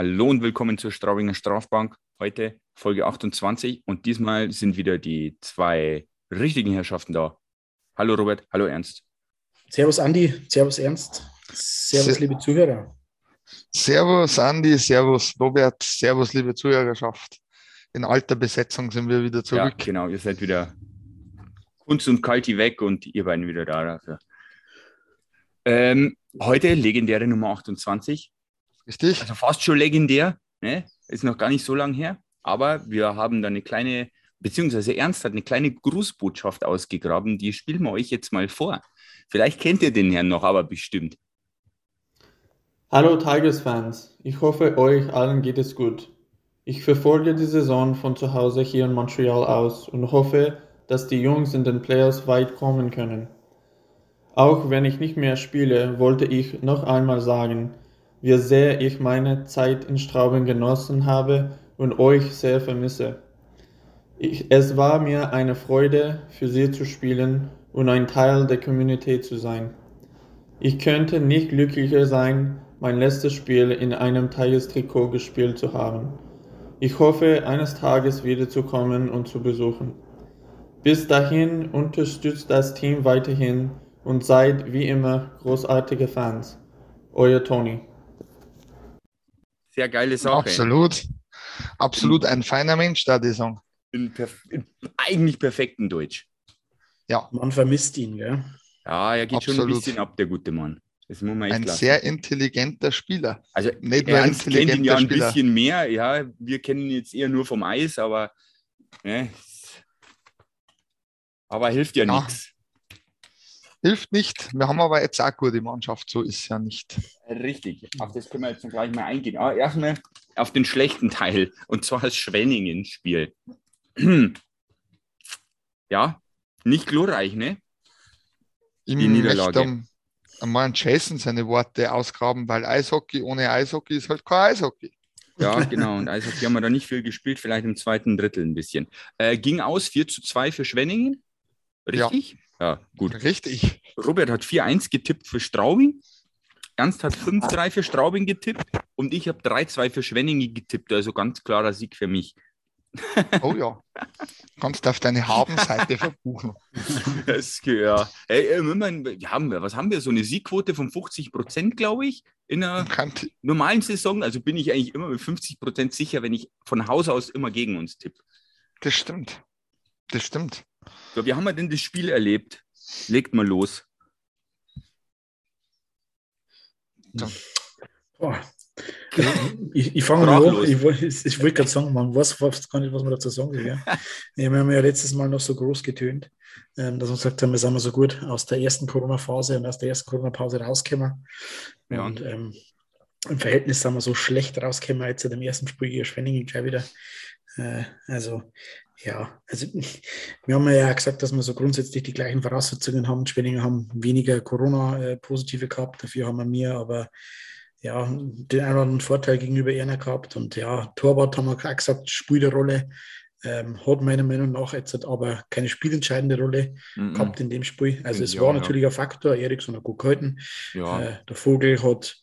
Hallo und willkommen zur Straubinger Strafbank. Heute Folge 28 und diesmal sind wieder die zwei richtigen Herrschaften da. Hallo Robert, hallo Ernst. Servus Andi, Servus Ernst, Servus liebe Zuhörer. Servus Andi, Servus Robert, Servus liebe Zuhörerschaft. In alter Besetzung sind wir wieder zurück. Ja, genau, ihr seid wieder Kunst und Kalti weg und ihr beiden wieder da dafür. Ähm, heute legendäre Nummer 28. Richtig? Also fast schon legendär, ne? ist noch gar nicht so lang her, aber wir haben da eine kleine, beziehungsweise Ernst hat eine kleine Grußbotschaft ausgegraben, die spielen wir euch jetzt mal vor. Vielleicht kennt ihr den Herrn noch, aber bestimmt. Hallo Tigers-Fans, ich hoffe euch allen geht es gut. Ich verfolge die Saison von zu Hause hier in Montreal aus und hoffe, dass die Jungs in den Playoffs weit kommen können. Auch wenn ich nicht mehr spiele, wollte ich noch einmal sagen, wie sehr ich meine Zeit in Straubing genossen habe und euch sehr vermisse. Ich, es war mir eine Freude, für sie zu spielen und ein Teil der Community zu sein. Ich könnte nicht glücklicher sein, mein letztes Spiel in einem Tigers-Trikot gespielt zu haben. Ich hoffe, eines Tages wiederzukommen und zu besuchen. Bis dahin unterstützt das Team weiterhin und seid wie immer großartige Fans. Euer Tony. Sehr geile Sache. Absolut. Absolut ein feiner Mensch, da die Song. In, perf in eigentlich perfekten Deutsch. Ja. Man vermisst ihn, gell? Ja, er geht Absolut. schon ein bisschen ab, der gute Mann. Das muss man echt Ein lassen. sehr intelligenter Spieler. Also Nicht nur Ernst kennt ihn intelligenter ja ein Spieler. bisschen mehr. Ja, wir kennen ihn jetzt eher nur vom Eis, aber ne, aber hilft ja, Ja. nichts. Hilft nicht. Wir haben aber jetzt auch gute Mannschaft, so ist ja nicht. Richtig. Auf das können wir jetzt gleich mal eingehen. Aber erstmal auf den schlechten Teil und zwar das Schwenningen-Spiel. ja, nicht glorreich, ne? Ich Die Niederlage. möchte einmal an Jason seine Worte ausgraben, weil Eishockey ohne Eishockey ist halt kein Eishockey. Ja, genau. Und Eishockey haben wir da nicht viel gespielt, vielleicht im zweiten Drittel ein bisschen. Äh, ging aus 4 zu 2 für Schwenningen. Richtig? Ja, gut. Richtig. Robert hat 4-1 getippt für Straubing. Ernst hat 5-3 für Straubing getippt und ich habe 3-2 für Schwenningen getippt. Also ganz klarer Sieg für mich. Oh ja. Kannst auf deine Habenseite verbuchen. Das, ja. Ey, äh, Moment, wir haben, was haben wir? So eine Siegquote von 50 Prozent, glaube ich, in einer Kann, normalen Saison. Also bin ich eigentlich immer mit 50 Prozent sicher, wenn ich von Haus aus immer gegen uns tippe. das stimmt. Das stimmt. So, wie haben wir denn das Spiel erlebt? Legt mal los. Also, ich ich fange mal an. Ich, woll- ich wollte gerade sagen, man weiß fast gar nicht, was man dazu sagen will. Ja, wir haben ja letztes Mal noch so groß getönt, ähm, dass wir gesagt haben, wir sind mal so gut aus der ersten Corona-Phase und aus der ersten Corona-Pause rausgekommen. Ja. Und ähm, im Verhältnis sind wir so schlecht rausgekommen jetzt in dem ersten Spiel gegen Schwenningen gleich wieder. Äh, also, ja, also wir haben ja gesagt, dass wir so grundsätzlich die gleichen Voraussetzungen haben. Schwenninger haben weniger Corona-Positive gehabt, dafür haben wir mehr, aber ja, den einen oder anderen Vorteil gegenüber Erna gehabt. Und ja, Torwart haben wir auch gesagt, spielt eine Rolle. Ähm, hat meiner Meinung nach jetzt aber keine spielentscheidende Rolle Mhm. gehabt in dem Spiel. Also es Ja, war ja. natürlich ein Faktor. Eriksson hat gut gehalten. Ja. Äh, der Vogel hat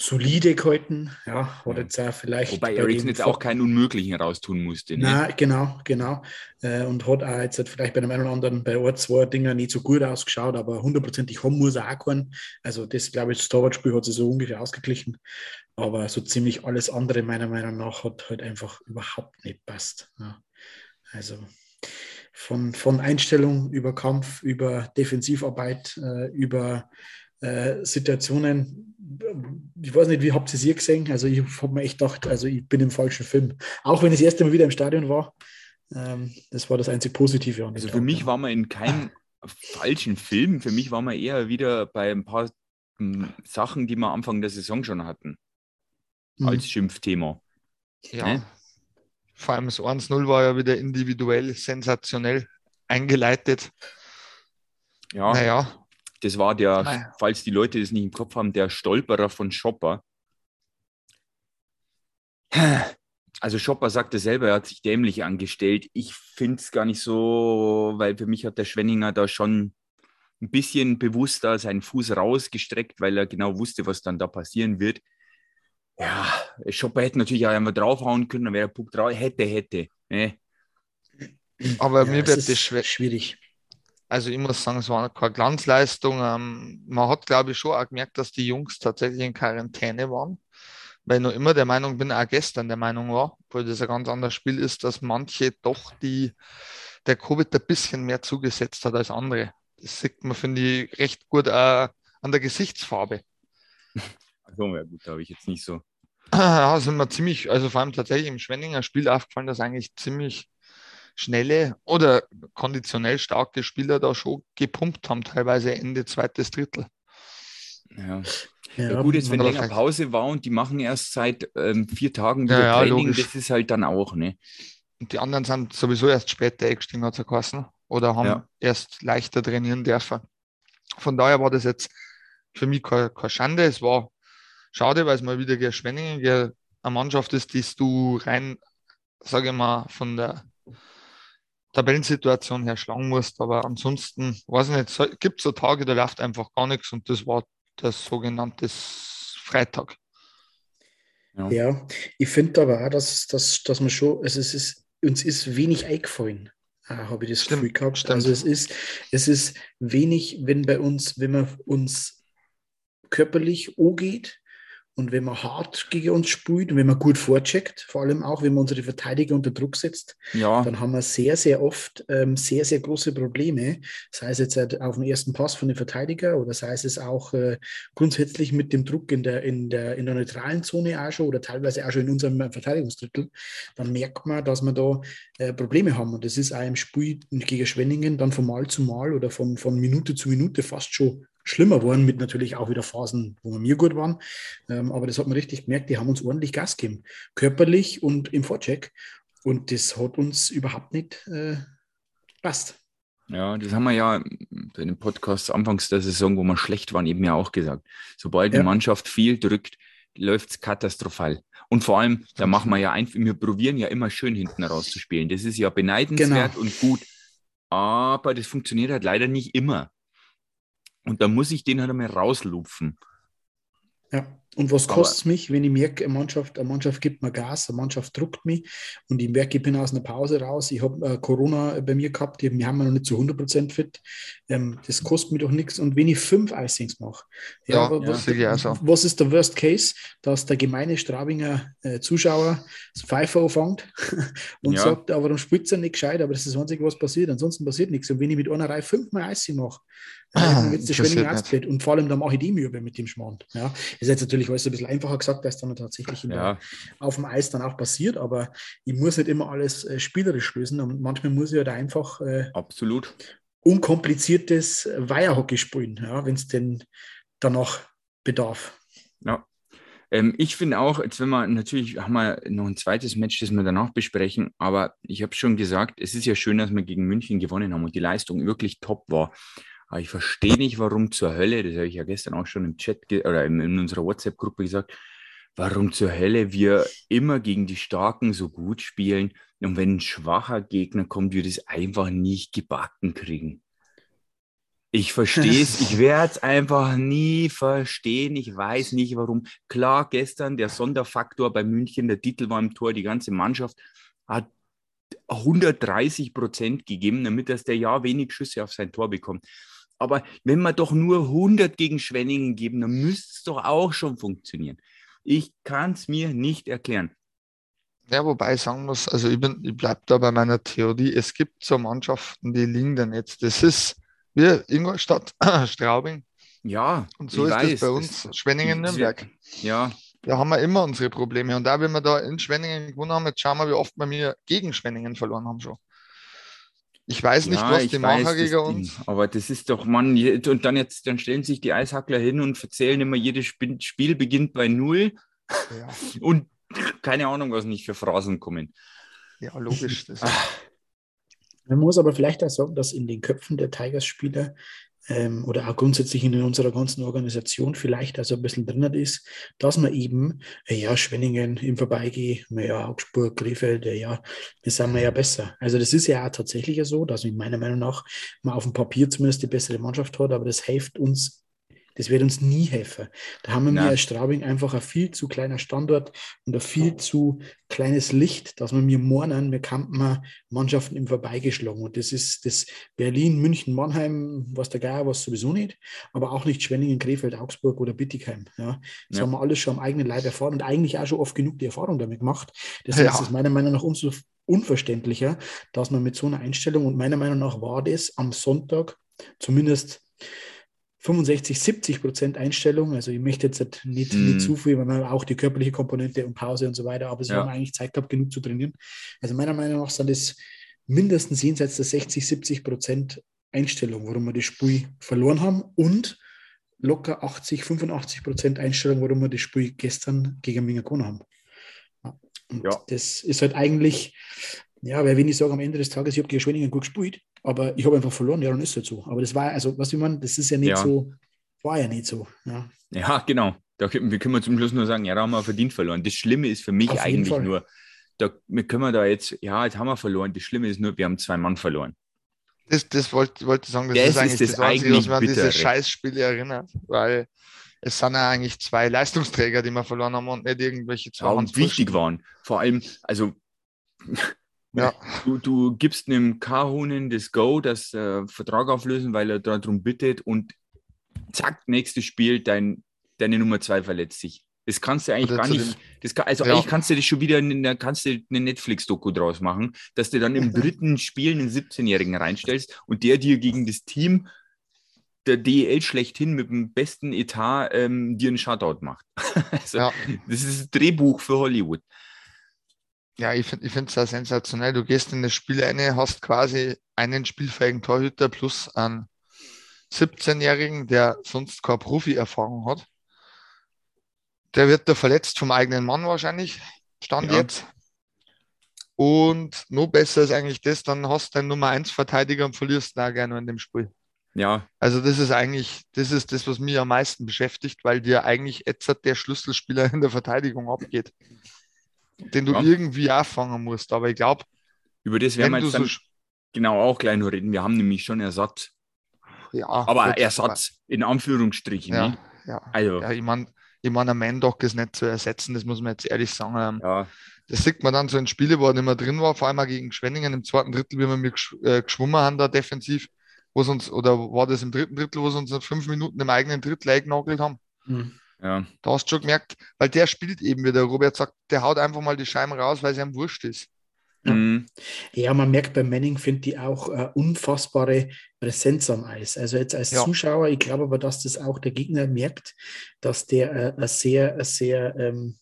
solide gehalten. Ja, hat Ja. jetzt auch vielleicht. Wobei bei Eriksson dem jetzt auch keinen Unmöglichen raustun musste. Ne? Nein, genau, genau. Äh, und hat auch jetzt halt vielleicht bei dem einen oder anderen bei ein, zwei Dingen nicht so gut ausgeschaut, aber hundertprozentig haben muss er auch keinen. Also das, glaube ich, das Torwartspiel hat sich so ungefähr ausgeglichen. Aber so ziemlich alles andere meiner Meinung nach hat halt einfach überhaupt nicht passt. Ja. Also von, von Einstellung über Kampf, über Defensivarbeit, äh, über äh, Situationen. Ich weiß nicht, wie habt ihr es hier gesehen? Also ich habe mir echt gedacht, also ich bin im falschen Film. Auch wenn ich das erste Mal wieder im Stadion war. Ähm, das war das einzig Positive. Also für Tag, mich ja. war man in keinem falschen Film. Für mich war man eher wieder bei ein paar m, Sachen, die wir Anfang der Saison schon hatten, Mhm. als Schimpfthema. Ja. Ne? Vor allem das 1-0 war ja wieder individuell sensationell eingeleitet. Ja, Naja, das war der, Naja. falls die Leute das nicht im Kopf haben, der Stolperer von Schopper. Also Schopper sagte selber, er hat sich dämlich angestellt. Ich finde es gar nicht so, weil für mich hat der Schwenninger da schon ein bisschen bewusster seinen Fuß rausgestreckt, weil er genau wusste, was dann da passieren wird. Ja, Schopper hätte natürlich auch einmal draufhauen können, dann wäre der Puck drauf. Hätte, hätte. Ne? Aber Ja, mir wird das schwer. schwierig. Also ich muss sagen, es war keine Glanzleistung. Ähm, man hat, glaube ich, schon auch gemerkt, dass die Jungs tatsächlich in Quarantäne waren. Weil ich noch immer der Meinung bin, auch gestern der Meinung war, obwohl das ein ganz anderes Spiel ist, dass manche doch die, der Covid ein bisschen mehr zugesetzt hat als andere. Das sieht man, finde ich, recht gut auch an der Gesichtsfarbe. Also, ja gut, da habe ich jetzt nicht so. Ja, sind wir ziemlich, also vor allem tatsächlich im Schwenninger Spiel aufgefallen, dass eigentlich ziemlich schnelle oder konditionell starke Spieler da schon gepumpt haben, teilweise Ende zweites Drittel. Ja. Ja, gut, jetzt wenn länger Pause war und die machen erst seit ähm, vier Tagen Ja, wieder ja, Training, logisch. das ist halt dann auch, ne? Und die anderen sind sowieso erst später eingestiegen, hat es oder haben Ja. erst leichter trainieren dürfen. Von daher war das jetzt für mich keine, keine Schande. Es war schade, weil es mal wieder gegen Schwenningen eine Mannschaft ist, die du rein, sage ich mal, von der Tabellensituation her schlagen musst. Aber ansonsten, weiß ich nicht, so, gibt so Tage, da läuft einfach gar nichts und das war das sogenannte Freitag. Ja. Ja, ich finde aber auch, dass, dass, dass man schon, also es ist, uns ist wenig eingefallen, äh, habe ich das Stimmt, Gefühl gehabt. stimmt. Also es ist, es ist wenig, wenn bei uns, wenn man uns körperlich angeht und wenn man hart gegen uns spielt und wenn man gut vorcheckt, vor allem auch, wenn man unsere Verteidiger unter Druck setzt, Ja, dann haben wir sehr, sehr oft ähm, sehr, sehr große Probleme, sei es jetzt halt auf dem ersten Pass von den Verteidiger oder sei es auch äh, grundsätzlich mit dem Druck in der, in, der, in der neutralen Zone auch schon oder teilweise auch schon in unserem Verteidigungsdrittel, dann merkt man, dass wir da äh, Probleme haben. Und das ist auch im Spiel gegen Schwenningen dann von Mal zu Mal oder von, von Minute zu Minute fast schon schlimmer geworden, mit natürlich auch wieder Phasen, wo wir mir gut waren. Ähm, aber das hat man richtig gemerkt, die haben uns ordentlich Gas gegeben, körperlich und im Vorcheck. Und das hat uns überhaupt nicht äh, passt. ja, das haben wir ja in dem Podcast anfangs der Saison, wo wir schlecht waren, eben ja auch gesagt. Sobald Ja. die Mannschaft viel drückt, läuft es katastrophal. Und vor allem, da machen wir ja einfach, wir probieren ja immer schön hinten rauszuspielen. Das ist ja beneidenswert Genau. und gut. Aber das funktioniert halt leider nicht immer. Und da muss ich den halt einmal rauslupfen. Ja. Und was kostet es mich, wenn ich merke, eine Mannschaft, eine Mannschaft gibt mir Gas, eine Mannschaft druckt mich und ich merke, ich bin aus einer Pause raus, ich habe äh, Corona bei mir gehabt, die, wir haben noch nicht zu 100% fit, ähm, das kostet mir doch nichts. Und wenn ich fünf Icings mache, Ja, ja, was, sehe ich auch so. was ist der Worst Case, dass der gemeine Straubinger äh, Zuschauer das Pfeifer anfängt und Ja. sagt, aber dann spielt er nicht gescheit, aber das ist das Einzige, was passiert, ansonsten passiert nichts. Und wenn ich mit einer Reihe fünfmal Icing mache, Ah, dann wird es ausblöd. Und vor allem, dann mache ich die Mühe mit dem Schmarrn. Ja. Ist jetzt natürlich alles ein bisschen einfacher gesagt, es dann tatsächlich Ja, auf dem Eis dann auch passiert, aber ich muss nicht immer alles äh, spielerisch lösen und manchmal muss ich halt einfach äh, absolut. unkompliziertes Weierhockey spielen, ja, wenn es denn danach bedarf. Ja. Ähm, ich finde auch, jetzt wenn wir natürlich haben wir noch ein zweites Match, das wir danach besprechen, aber ich habe schon gesagt, es ist ja schön, dass wir gegen München gewonnen haben und die Leistung wirklich top war. Aber ich verstehe nicht, warum zur Hölle, das habe ich ja gestern auch schon im Chat oder in, in unserer WhatsApp-Gruppe gesagt, warum zur Hölle wir immer gegen die Starken so gut spielen und wenn ein schwacher Gegner kommt, wir das einfach nicht gebacken kriegen. Ich verstehe es, ich werde es einfach nie verstehen. Ich weiß nicht warum. Klar, gestern der Sonderfaktor bei München, der Titel war im Tor, die ganze Mannschaft hat 130 Prozent gegeben, damit das der ja wenig Schüsse auf sein Tor bekommt. Aber wenn wir doch nur 100 gegen Schwenningen geben, dann müsste es doch auch schon funktionieren. Ich kann es mir nicht erklären. Ja, wobei ich sagen muss, also ich, bin, ich bleibe da bei meiner Theorie. Es gibt so Mannschaften, die liegen da nicht. Das ist wie Ingolstadt, Straubing Ja, und so ist weiß, das bei uns, das- Schwenningen, Nürnberg. Ja, Da haben wir immer unsere Probleme. Und da, wenn wir da in Schwenningen gewonnen haben, jetzt schauen wir, wie oft wir mir gegen Schwenningen verloren haben schon. Ich weiß nicht, Ja, was ich die weiß, machen das gegen Ding. uns. Aber das ist doch, Mann, und dann jetzt, dann stellen sich die Eishackler hin und erzählen immer, jedes Sp- Spiel beginnt bei Null Ja, und keine Ahnung, was nicht für Phrasen kommen. ja logisch. Das Man muss aber vielleicht auch sagen, dass in den Köpfen der Tigers-Spieler ähm, oder auch grundsätzlich in unserer ganzen Organisation vielleicht also ein bisschen drin ist, dass man eben, äh, ja, Schwenningen im Vorbeigehen, ja, Augsburg, Krefeld, äh, ja, das sind wir ja besser. Also das ist ja auch tatsächlich so, dass in meiner Meinung nach man auf dem Papier zumindest die bessere Mannschaft hat, aber das hilft uns Das wird uns nie helfen. Da haben wir mir als Straubing einfach ein viel zu kleiner Standort und ein viel zu kleines Licht, dass wir mir morgen, wir kannten Mannschaften im Vorbeigeschlagen. Und das ist das Berlin, München, Mannheim, was der Geier was sowieso nicht, aber auch nicht Schwenningen, Krefeld, Augsburg oder Bittigheim. Ja, das ja. haben wir alles schon am eigenen Leib erfahren und eigentlich auch schon oft genug die Erfahrung damit gemacht. Deswegen ja. ist es meiner Meinung nach umso unverständlicher, dass man mit so einer Einstellung, und meiner Meinung nach war das am Sonntag zumindest 65, 70 Prozent Einstellung. Also ich möchte jetzt nicht, mm. nicht zu viel, weil man auch die körperliche Komponente und Pause und so weiter, aber sie ja. haben eigentlich Zeit gehabt, genug zu trainieren. Also meiner Meinung nach sind das mindestens jenseits der 60, 70 Prozent Einstellung, warum wir das Spiel verloren haben und locker 80, 85 Prozent Einstellung, warum wir das Spiel gestern gegen Mingakona haben. Und ja. das ist halt eigentlich, ja, wer will nicht sagen, am Ende des Tages, ich habe gegen Schwenningen gut gespielt, aber ich habe einfach verloren, ja, dann ist es halt so. Aber das war, also, was ich meine, das ist ja nicht ja. so, war ja nicht so. Ja, ja genau. Da können, wir können wir zum Schluss nur sagen, ja, da haben wir verdient verloren. Das Schlimme ist für mich eigentlich nur, da wir können wir da jetzt, ja, jetzt haben wir verloren. Das Schlimme ist nur, wir haben zwei Mann verloren. Das, das wollte wollt ich sagen, das, das ist eigentlich das, das Einzige, was man an diese Scheißspiele erinnert, weil es sind ja eigentlich zwei Leistungsträger, die wir verloren haben und nicht irgendwelche zwei. Ja, und wichtig waren. Vor allem, also ja. Du, du gibst einem Kahunen das Go, das äh, Vertrag auflösen, weil er darum bittet und zack, nächstes Spiel, dein, deine Nummer zwei verletzt sich. Das kannst du eigentlich Oder gar nicht. Das kann, also ja. eigentlich kannst du das schon wieder, in, kannst du eine Netflix-Doku draus machen, dass du dann im dritten Spiel einen 17-Jährigen reinstellst und der dir gegen das Team der DEL schlechthin mit dem besten Etat ähm, dir einen Shutout macht. also, ja. Das ist ein Drehbuch für Hollywood. Ja, ich finde es sehr sensationell. Du gehst in das Spiel rein, hast quasi einen spielfähigen Torhüter plus einen 17-Jährigen, der sonst keine Profi-Erfahrung hat. Der wird da verletzt vom eigenen Mann wahrscheinlich, stand ja. jetzt. Und noch besser ist eigentlich das, dann hast du deinen Nummer 1 Verteidiger und verlierst da gerne in dem Spiel. Ja. Also das ist eigentlich, das ist das, was mich am meisten beschäftigt, weil dir eigentlich jetzt der Schlüsselspieler in der Verteidigung abgeht, den du ja. irgendwie auffangen musst. Aber ich glaube, über das werden wir jetzt so genau auch gleich noch reden. Wir haben nämlich schon Ersatz. Ja. Aber Ersatz in Anführungsstrichen. Ja, ne? ja. Also. ja ich meine, ich mein, ein Mandock ist nicht zu ersetzen, das muss man jetzt ehrlich sagen. Ja. Das sieht man dann so in Spiele, wo er nicht mehr drin war, vor allem gegen Schwenningen im zweiten Drittel, wie wir mit äh, geschwommen haben da defensiv wo uns, oder war das im dritten Drittel, wo sie uns fünf Minuten im eigenen Drittel eingenagelt haben? Mhm. Ja. Da hast du schon gemerkt, weil der spielt eben, wie der Robert sagt, der haut einfach mal die Scheiben raus, weil es ihm wurscht ist. Ja. Mhm. ja, man merkt bei Manning, finde ich auch äh, unfassbare Präsenz am Eis. Also jetzt als ja. Zuschauer, ich glaube aber, dass das auch der Gegner merkt, dass der äh, sehr, sehr ähm,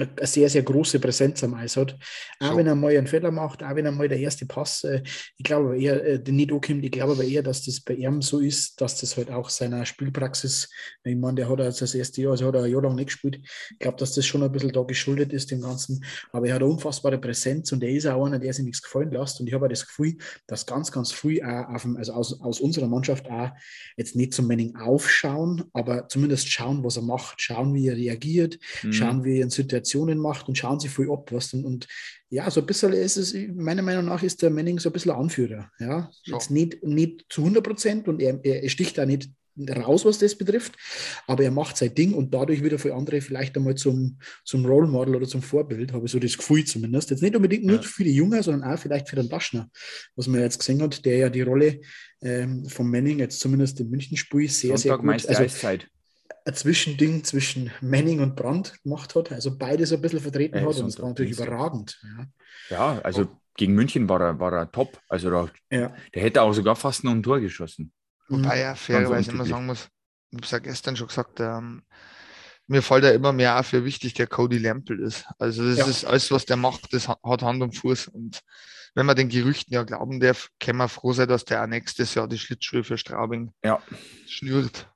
eine sehr, sehr große Präsenz am Eis hat. Auch so. wenn er mal einen Fehler macht, auch wenn er mal der erste Pass, äh, ich glaube aber eher, äh, den nicht ankommt, ich glaube aber eher, dass das bei ihm so ist, dass das halt auch seiner Spielpraxis, ich meine, der hat also das erste Jahr, also hat er ein Jahr lang nicht gespielt, ich glaube, dass das schon ein bisschen da geschuldet ist, dem Ganzen, aber er hat eine unfassbare Präsenz und er ist auch einer, der sich nichts gefallen lässt und ich habe auch das Gefühl, dass ganz, ganz früh auch dem, also aus, aus unserer Mannschaft auch jetzt nicht zum Manning aufschauen, aber zumindest schauen, was er macht, schauen, wie er reagiert, mhm. schauen, wie er in Situationen Aktionen macht und schauen sie viel ab. Was dann, und ja, so ein bisschen ist es, meiner Meinung nach ist der Manning so ein bisschen Anführer. Ja, so. jetzt nicht, nicht zu 100 Prozent und er, er sticht da nicht raus, was das betrifft, aber er macht sein Ding und dadurch wieder für andere vielleicht einmal zum, zum Role Model oder zum Vorbild, habe ich so das Gefühl zumindest. Jetzt nicht unbedingt nur für die Jungen, sondern auch vielleicht für den Daschner, was man jetzt gesehen hat, der ja die Rolle ähm, von Manning jetzt zumindest im München-Spiel sehr, Sonntag sehr gut. Also, Eiszeit ein Zwischending zwischen Manning und Brandt gemacht hat, also beide so ein bisschen vertreten ja, hat und das war natürlich überragend. Ja, ja also oh. gegen München war er, war er top. Also da, ja. der hätte auch sogar fast noch ein Tor geschossen. Wobei er fairerweise immer sagen muss, ich habe es ja gestern schon gesagt, ähm, mir fällt ja immer mehr auf, wie wichtig der Cody Lampel ist. Also das ja. ist alles, was der macht, das hat Hand und Fuß. Und wenn man den Gerüchten ja glauben darf, kann man froh sein, dass der auch nächstes Jahr die Schlittschuhe für Straubing ja. schnürt.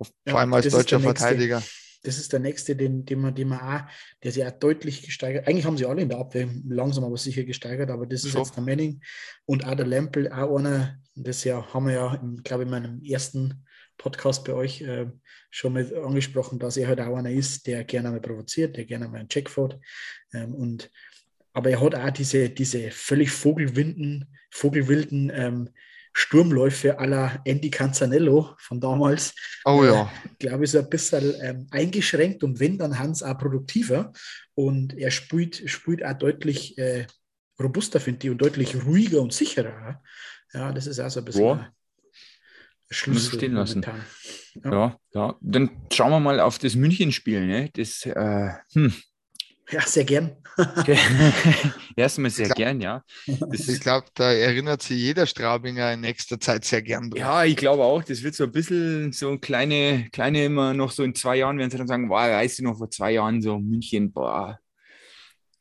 Vor ja, allem als deutscher Verteidiger. Das ist der nächste, den, den, man, den man auch, der sich auch deutlich gesteigert. Eigentlich haben sie alle in der Abwehr langsam aber sicher gesteigert, aber das ist so. jetzt der Manning und auch der Lempel, auch einer, das ja haben wir ja, glaube ich, in meinem ersten Podcast bei euch äh, schon mit angesprochen, dass er halt auch einer ist, der gerne mal provoziert, der gerne mal einen Check fährt. Ähm, und, aber er hat auch diese, diese völlig vogelwinden, vogelwilden ähm, Sturmläufe la Andy Canzanello von damals. Oh ja. Äh, Glaube ich, so ein bisschen ähm, eingeschränkt und wenn, dann Hans auch produktiver. Und er spielt, spielt auch deutlich äh, robuster, finde ich, und deutlich ruhiger und sicherer. Ja, das ist auch so ein bisschen. Ja. Schlüssel stehen lassen. Ja. ja. Ja, dann schauen wir mal auf das München-Spiel. Ne? Das, äh, hm. Ja, sehr gern. Erstmal sehr glaub, gern, ja. Das ich glaube, da erinnert sich jeder Straubinger in nächster Zeit sehr gern. Dran. Ja, ich glaube auch. Das wird so ein bisschen so kleine, kleine immer noch so in zwei Jahren, werden sie dann sagen, boah, weißt du noch, vor zwei Jahren so München, boah,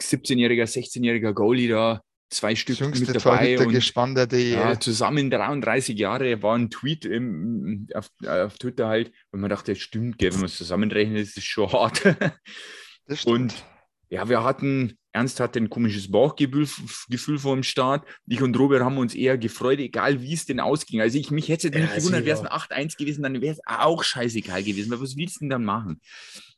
17-jähriger, 16-jähriger Goalie da, zwei Stück mit dabei. Und, gespannt, ja, zusammen 33 Jahre war ein Tweet im, auf, auf Twitter halt, und man dachte, das stimmt, gell, wenn man es zusammenrechnet, ist es schon hart. Das stimmt. Und ja, wir hatten, Ernst hatte ein komisches Bauchgefühl Gefühl vor dem Start. Ich und Robert haben uns eher gefreut, egal wie es denn ausging. Also ich mich hätte ja, nicht gewundert, wäre es ein 8-1 gewesen, dann wäre es auch scheißegal gewesen. Aber was willst du denn dann machen?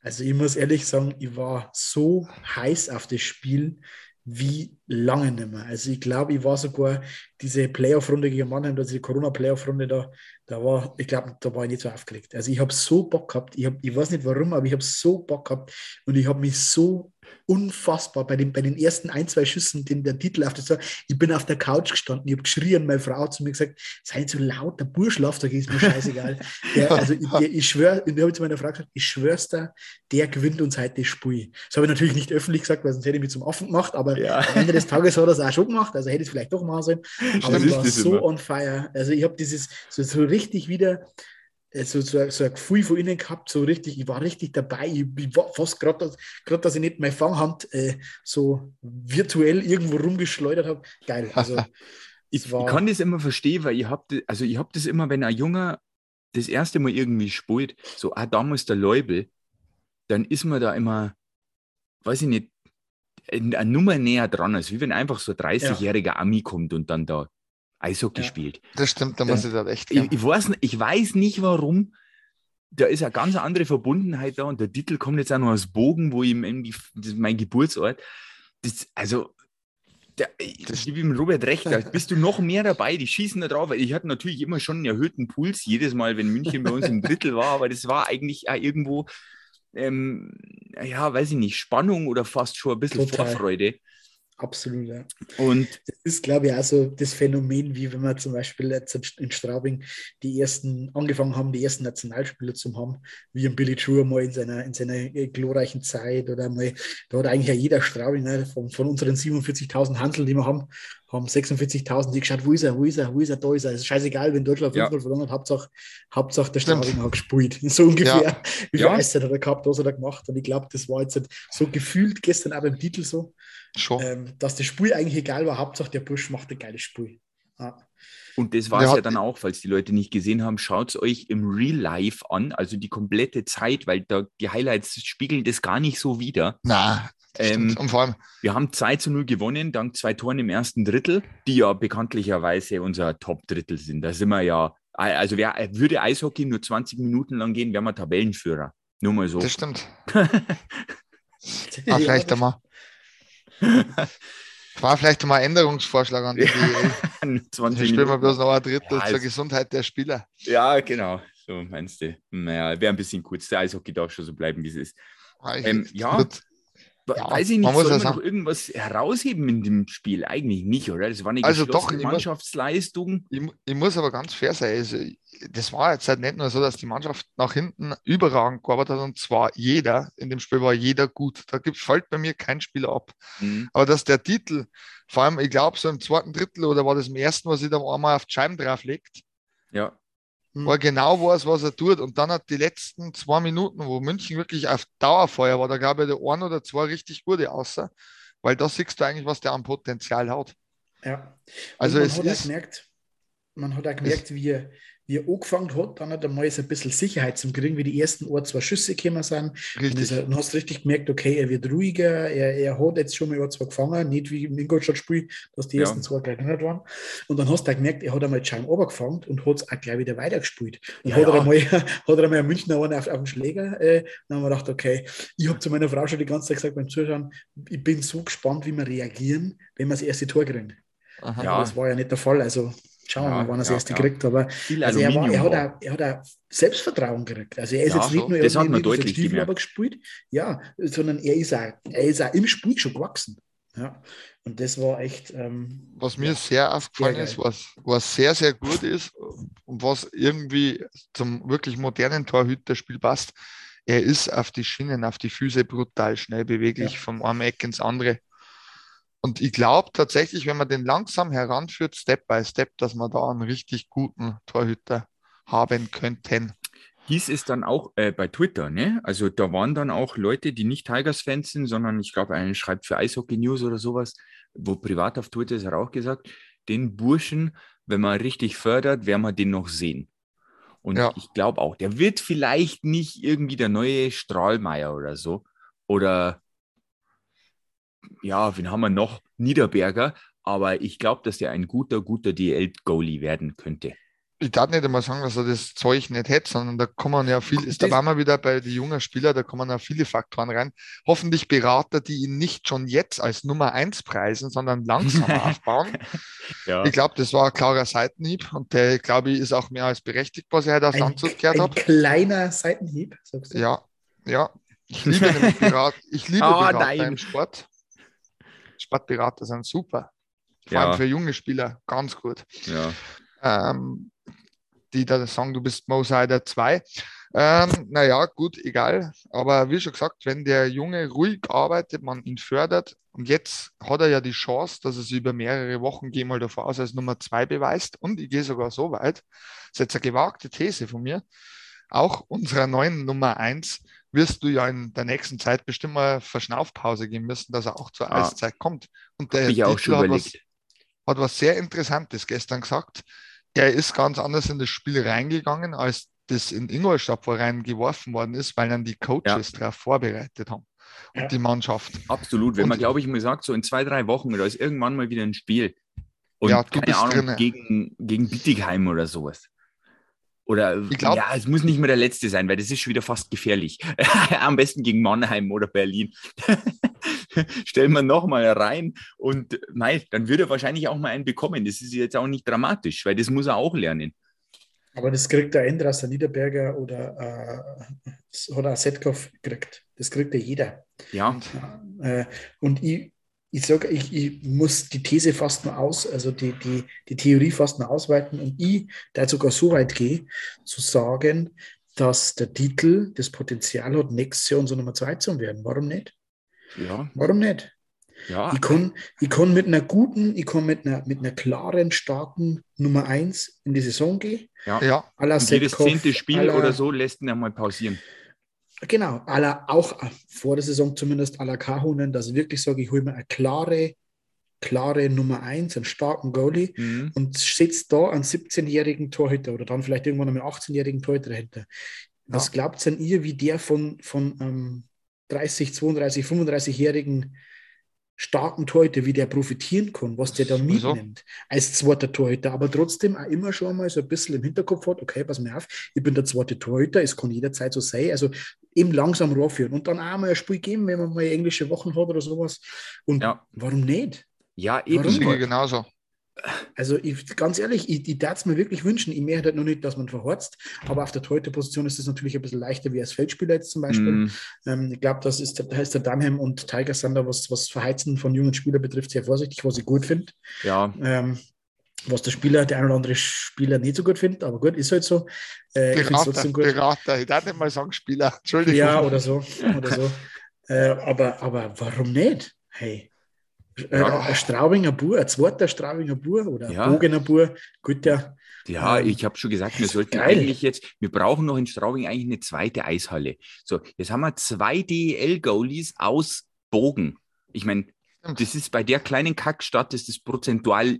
Also ich muss ehrlich sagen, ich war so heiß auf das Spiel wie lange nicht mehr. Also ich glaube, ich war sogar diese Playoff-Runde gegen Mannheim, also die Corona-Playoff-Runde da, da war, ich glaube, da war ich nicht so aufgelegt. Also ich habe so Bock gehabt, ich, hab, ich weiß nicht warum, aber ich habe so Bock gehabt und ich habe mich so unfassbar bei den, bei den ersten ein, zwei Schüssen, den der Titel auf das ich bin auf der Couch gestanden, ich habe geschrien, meine Frau hat zu mir gesagt, sei so laut, der Bursch läuft, da ist mir scheißegal. der, also ich, der, ich schwöre, ich habe zu meiner Frau gesagt, ich schwör's dir, der gewinnt uns heute das Spiel. Das habe ich natürlich nicht öffentlich gesagt, weil sonst hätte ich mich zum Affen gemacht, aber ja. am Ende des Tages hat er es auch schon gemacht, also hätte ich es vielleicht doch machen sollen. Aber ich war so immer. on fire. Also ich habe dieses so, so richtig wieder so, so, so ein Gefühl von innen gehabt, so richtig, ich war richtig dabei. Ich, ich war fast gerade, dass, dass ich nicht meine Fanghand äh, so virtuell irgendwo rumgeschleudert habe. Geil. Also, ich, ich, kann das immer verstehen, weil ich habe also ich das immer, wenn ein Junger das erste Mal irgendwie spielt, so, ah, damals der Leubel, dann ist man da immer, weiß ich nicht, eine Nummer näher dran, als wie wenn einfach so ein 30-jähriger ja. Ami kommt und dann da Eishockey ja, spielt. Das stimmt, da muss ich da echt. Ich, ich, weiß, ich weiß nicht warum. Da ist eine ganz andere Verbundenheit da und der Titel kommt jetzt auch noch aus Bogen, wo ich irgendwie, das ist mein Geburtsort. Das, also, der, das gebe ihm Robert recht, da bist du noch mehr dabei, die schießen da drauf. Ich hatte natürlich immer schon einen erhöhten Puls, jedes Mal, wenn München bei uns im Drittel war, aber das war eigentlich auch irgendwo, ähm, ja, weiß ich nicht, Spannung oder fast schon ein bisschen Total. Vorfreude. Absolut, ja. Und das ist, glaube ich, auch so das Phänomen, wie wenn wir zum Beispiel jetzt in Straubing die ersten angefangen haben, die ersten Nationalspieler zu haben, wie ein Billy Drew mal in seiner, in seiner glorreichen Zeit oder mal, da hat eigentlich ja jeder Straubinger von, von unseren 47.000 Handeln, die wir haben, haben 46.000 die geschaut, wo ist er, wo ist er, wo ist er, da ist er. Es ist scheißegal, wenn Deutschland 5-0 ja. verloren hat, Hauptsache, Hauptsache der Straubing hat gespielt. So ungefähr. Ja. Wie viel ja. Eiszeit hat er gehabt, was hat er gemacht? Und ich glaube, das war jetzt so gefühlt gestern auch beim Titel so, ähm, dass das Spiel eigentlich egal war. Hauptsache der Busch macht ein geiles Spiel. Ja. Und das war es ja, ja dann auch, falls die Leute nicht gesehen haben, schaut es euch im Real Life an, also die komplette Zeit, weil da die Highlights spiegeln das gar nicht so wieder. Na, ähm, und vor allem, wir haben 2 zu 0 gewonnen, dank zwei Toren im ersten Drittel, die ja bekanntlicherweise unser Top-Drittel sind. Da sind wir ja, also wer, würde Eishockey nur 20 Minuten lang gehen, wären wir Tabellenführer. Nur mal so. Das stimmt. ah, vielleicht einmal. War vielleicht mal ein Änderungsvorschlag an die DL. 20 spielen wir bloß noch ein Drittel ja, zur Gesundheit der Spieler. Ja, genau. So meinst du. Naja, wäre ein bisschen kurz. Der Eishockey darf schon so bleiben, wie es ist. Ähm, ja, gut. Ja, weiß ich nicht, soll man noch irgendwas herausheben in dem Spiel? Eigentlich nicht, oder? Das war eine also doch, Mannschaftsleistung. Ich, ich, muss aber ganz fair sein. Also, das war jetzt halt nicht nur so, dass die Mannschaft nach hinten überragend gearbeitet hat und zwar jeder, in dem Spiel war jeder gut. Da gibt, fällt bei mir kein Spieler ab. Mhm. Aber dass der Titel, vor allem, ich glaube, so im zweiten Drittel oder war das im ersten, was sich da einmal auf die Scheiben drauflegt, ja hm. Weil genau weiß, was er tut. Und dann hat die letzten zwei Minuten, wo München wirklich auf Dauerfeuer war, da gab es der ein oder zwei richtig gute außer, weil da siehst du eigentlich, was der an Potenzial hat. Ja. Also es ist, gemerkt, man hat auch gemerkt, wie er, wie er angefangen hat, dann hat er mal so ein bisschen Sicherheit zum Kriegen, wie die ersten ein, zwei Schüsse gekommen sind. Richtig. Und dann hast du richtig gemerkt, okay, er wird ruhiger, er, er hat jetzt schon mal ein, zwei gefangen, nicht wie im Ingolstadt-Spiel, dass die ja. ersten zwei gleich nicht waren. Und dann hast du auch gemerkt, er hat einmal Schein gefangen und hat es auch gleich wieder weitergespielt. Und ja, hat, er einmal, hat er einmal einen Münchner einen auf, auf den Schläger, äh, dann haben wir gedacht, okay, ich habe zu meiner Frau schon die ganze Zeit gesagt beim Zuschauen, ich bin so gespannt, wie wir reagieren, wenn wir das erste Tor kriegen. Aha. Ja. Das war ja nicht der Fall. Also Schauen wir Ja, mal, wann er das ja, erste ja. kriegt. Aber Viel also er, war, er, hat auch, er hat auch Selbstvertrauen gekriegt. Also er ist Ja, jetzt nicht so. nur Das hat irgendwie man mit deutlich Stiefel gemerkt. aber gespielt, ja, sondern er ist, auch, er ist auch im Spiel schon gewachsen. Ja. Und das war echt. Ähm, Was mir ja, sehr aufgefallen sehr ist, was, was sehr, sehr gut ist und was irgendwie zum wirklich modernen Torhüterspiel passt, er ist auf die Schienen, auf die Füße brutal schnell beweglich Ja. vom einen Eck ins andere. Und ich glaube tatsächlich, wenn man den langsam heranführt, Step by Step, dass man da einen richtig guten Torhüter haben könnten. hieß es dann auch äh, bei Twitter, ne? Also da waren dann auch Leute, die nicht Tigers-Fans sind, sondern ich glaube, einen schreibt für Eishockey News oder sowas, wo privat auf Twitter ist er auch gesagt, den Burschen, wenn man richtig fördert, werden wir den noch sehen. Und Ja. ich glaube auch, der wird vielleicht nicht irgendwie der neue Strahlmeier oder so. Oder ja, wen haben wir noch? Niederberger. Aber ich glaube, dass der ein guter, guter DL-Goalie werden könnte. Ich darf nicht einmal sagen, dass er das Zeug nicht hätte, sondern da kommen ja viel, ist, da waren wir wieder bei den jungen Spielern, da kommen ja viele Faktoren rein. Hoffentlich Berater, die ihn nicht schon jetzt als Nummer eins preisen, sondern langsam aufbauen. Ja. Ich glaube, das war ein klarer Seitenhieb und der, glaube ich, ist auch mehr als berechtigt, was ich heute auf ein, Landshut gehört ein kleiner Seitenhieb, sagst du? Ja, ja. Ich liebe nämlich Berat, ich liebe Oh, Berater nein. im Sport. Sportberater sind super. Vor Ja. allem für junge Spieler ganz gut. ja. ähm, die da sagen, du bist Mo Sider 2. Ähm, naja, gut, egal. Aber wie schon gesagt, wenn der Junge ruhig arbeitet, man ihn fördert und jetzt hat er ja die Chance, dass er sich über mehrere Wochen, gehe mal davor aus, als Nummer 2 beweist. Und ich gehe sogar so weit, das ist jetzt eine gewagte These von mir, auch unserer neuen Nummer 1 wirst du ja in der nächsten Zeit bestimmt mal Verschnaufpause geben müssen, dass er auch zur Ah. Eiszeit kommt. Und der ich auch schon hat was, hat was sehr Interessantes gestern gesagt. Er ist ganz anders in das Spiel reingegangen, als das in Ingolstadt wo reingeworfen worden ist, weil dann die Coaches darauf vorbereitet haben und Ja. die Mannschaft. Absolut. Wenn Und- man, glaube ich, mal sagt, so in zwei, drei Wochen oder ist irgendwann mal wieder ein Spiel. Und Ja, du keine bist Ahnung, drinne. gegen, gegen Bietigheim oder sowas. Oder glaub- ja, es muss nicht mehr der letzte sein, weil das ist schon wieder fast gefährlich. Am besten gegen Mannheim oder Berlin. Stellen wir nochmal rein und nein, dann würde er wahrscheinlich auch mal einen bekommen. Das ist jetzt auch nicht dramatisch, weil das muss er auch lernen. Aber das kriegt der Endras, der Niederberger oder, äh, oder Setkov kriegt. Das kriegt ja jeder. Ja, Äh, und ich, ich sage, ich, ich muss die These fast nur aus, also die, die, die Theorie fast nur ausweiten und ich, da sogar so weit gehe, zu sagen, dass der Titel das Potenzial hat, nächstes Jahr unsere Nummer 2 zu werden. Warum nicht? ja, Warum nicht? ja. Ich kann, ich kann mit einer guten, ich kann mit einer, mit einer klaren, starken Nummer 1 in die Saison gehen. ja. Und jedes zehnte Spiel la- oder so lässt ihn einmal pausieren. Genau, la, auch vor der Saison zumindest à la Kahunen, dass ich wirklich sage, ich hole mir eine klare, klare Nummer 1, einen starken Goalie Mhm. und setze da einen 17-jährigen Torhüter oder dann vielleicht irgendwann einen 18-jährigen Torhüter dahinter. Was Ja. glaubt denn ihr, wie der von, von ähm, 30, 32, 35-jährigen starken Torhüter, wie der profitieren kann, was der da mitnimmt als zweiter Torhüter, aber trotzdem auch immer schon mal so ein bisschen im Hinterkopf hat, okay, pass mir auf, ich bin der zweite Torhüter, es kann jederzeit so sein, also eben langsam ranführen und dann auch mal ein Spiel geben, wenn man mal englische Wochen hat oder sowas und Ja. warum nicht? Ja, Warum? Eben. ich genauso. Also ich, ganz ehrlich, ich, ich darf es mir wirklich wünschen. Ich möchte halt nur nicht, dass man verhorzt, aber auf der Torhüter-Position ist es natürlich ein bisschen leichter wie als Feldspieler jetzt zum Beispiel. Mhm. Ähm, ich glaube, das ist, da ist der Dunham und Tiger Sander, was, was Verheizen von jungen Spielern betrifft, sehr vorsichtig, was ich gut finde. Ja, Ähm, was der Spieler, der ein oder andere Spieler nicht so gut findet, aber gut, ist halt so. Äh, ich finde es Berater, trotzdem gut. Berater. Ich darf nicht mal sagen Spieler. Entschuldigung. Ja, oder so. Oder so. äh, aber, aber warum nicht? Hey. Äh, Ja. Ein Straubinger Bur, ein zweiter Straubinger Bur oder ein Ja. Bogener Bur, gut, ja. Ja, Ähm, ich habe schon gesagt, wir sollten geil. eigentlich jetzt, wir brauchen noch in Straubing eigentlich eine zweite Eishalle. So, jetzt haben wir zwei DEL-Goalies aus Bogen. Ich meine, das ist bei der kleinen Kackstadt, das ist prozentual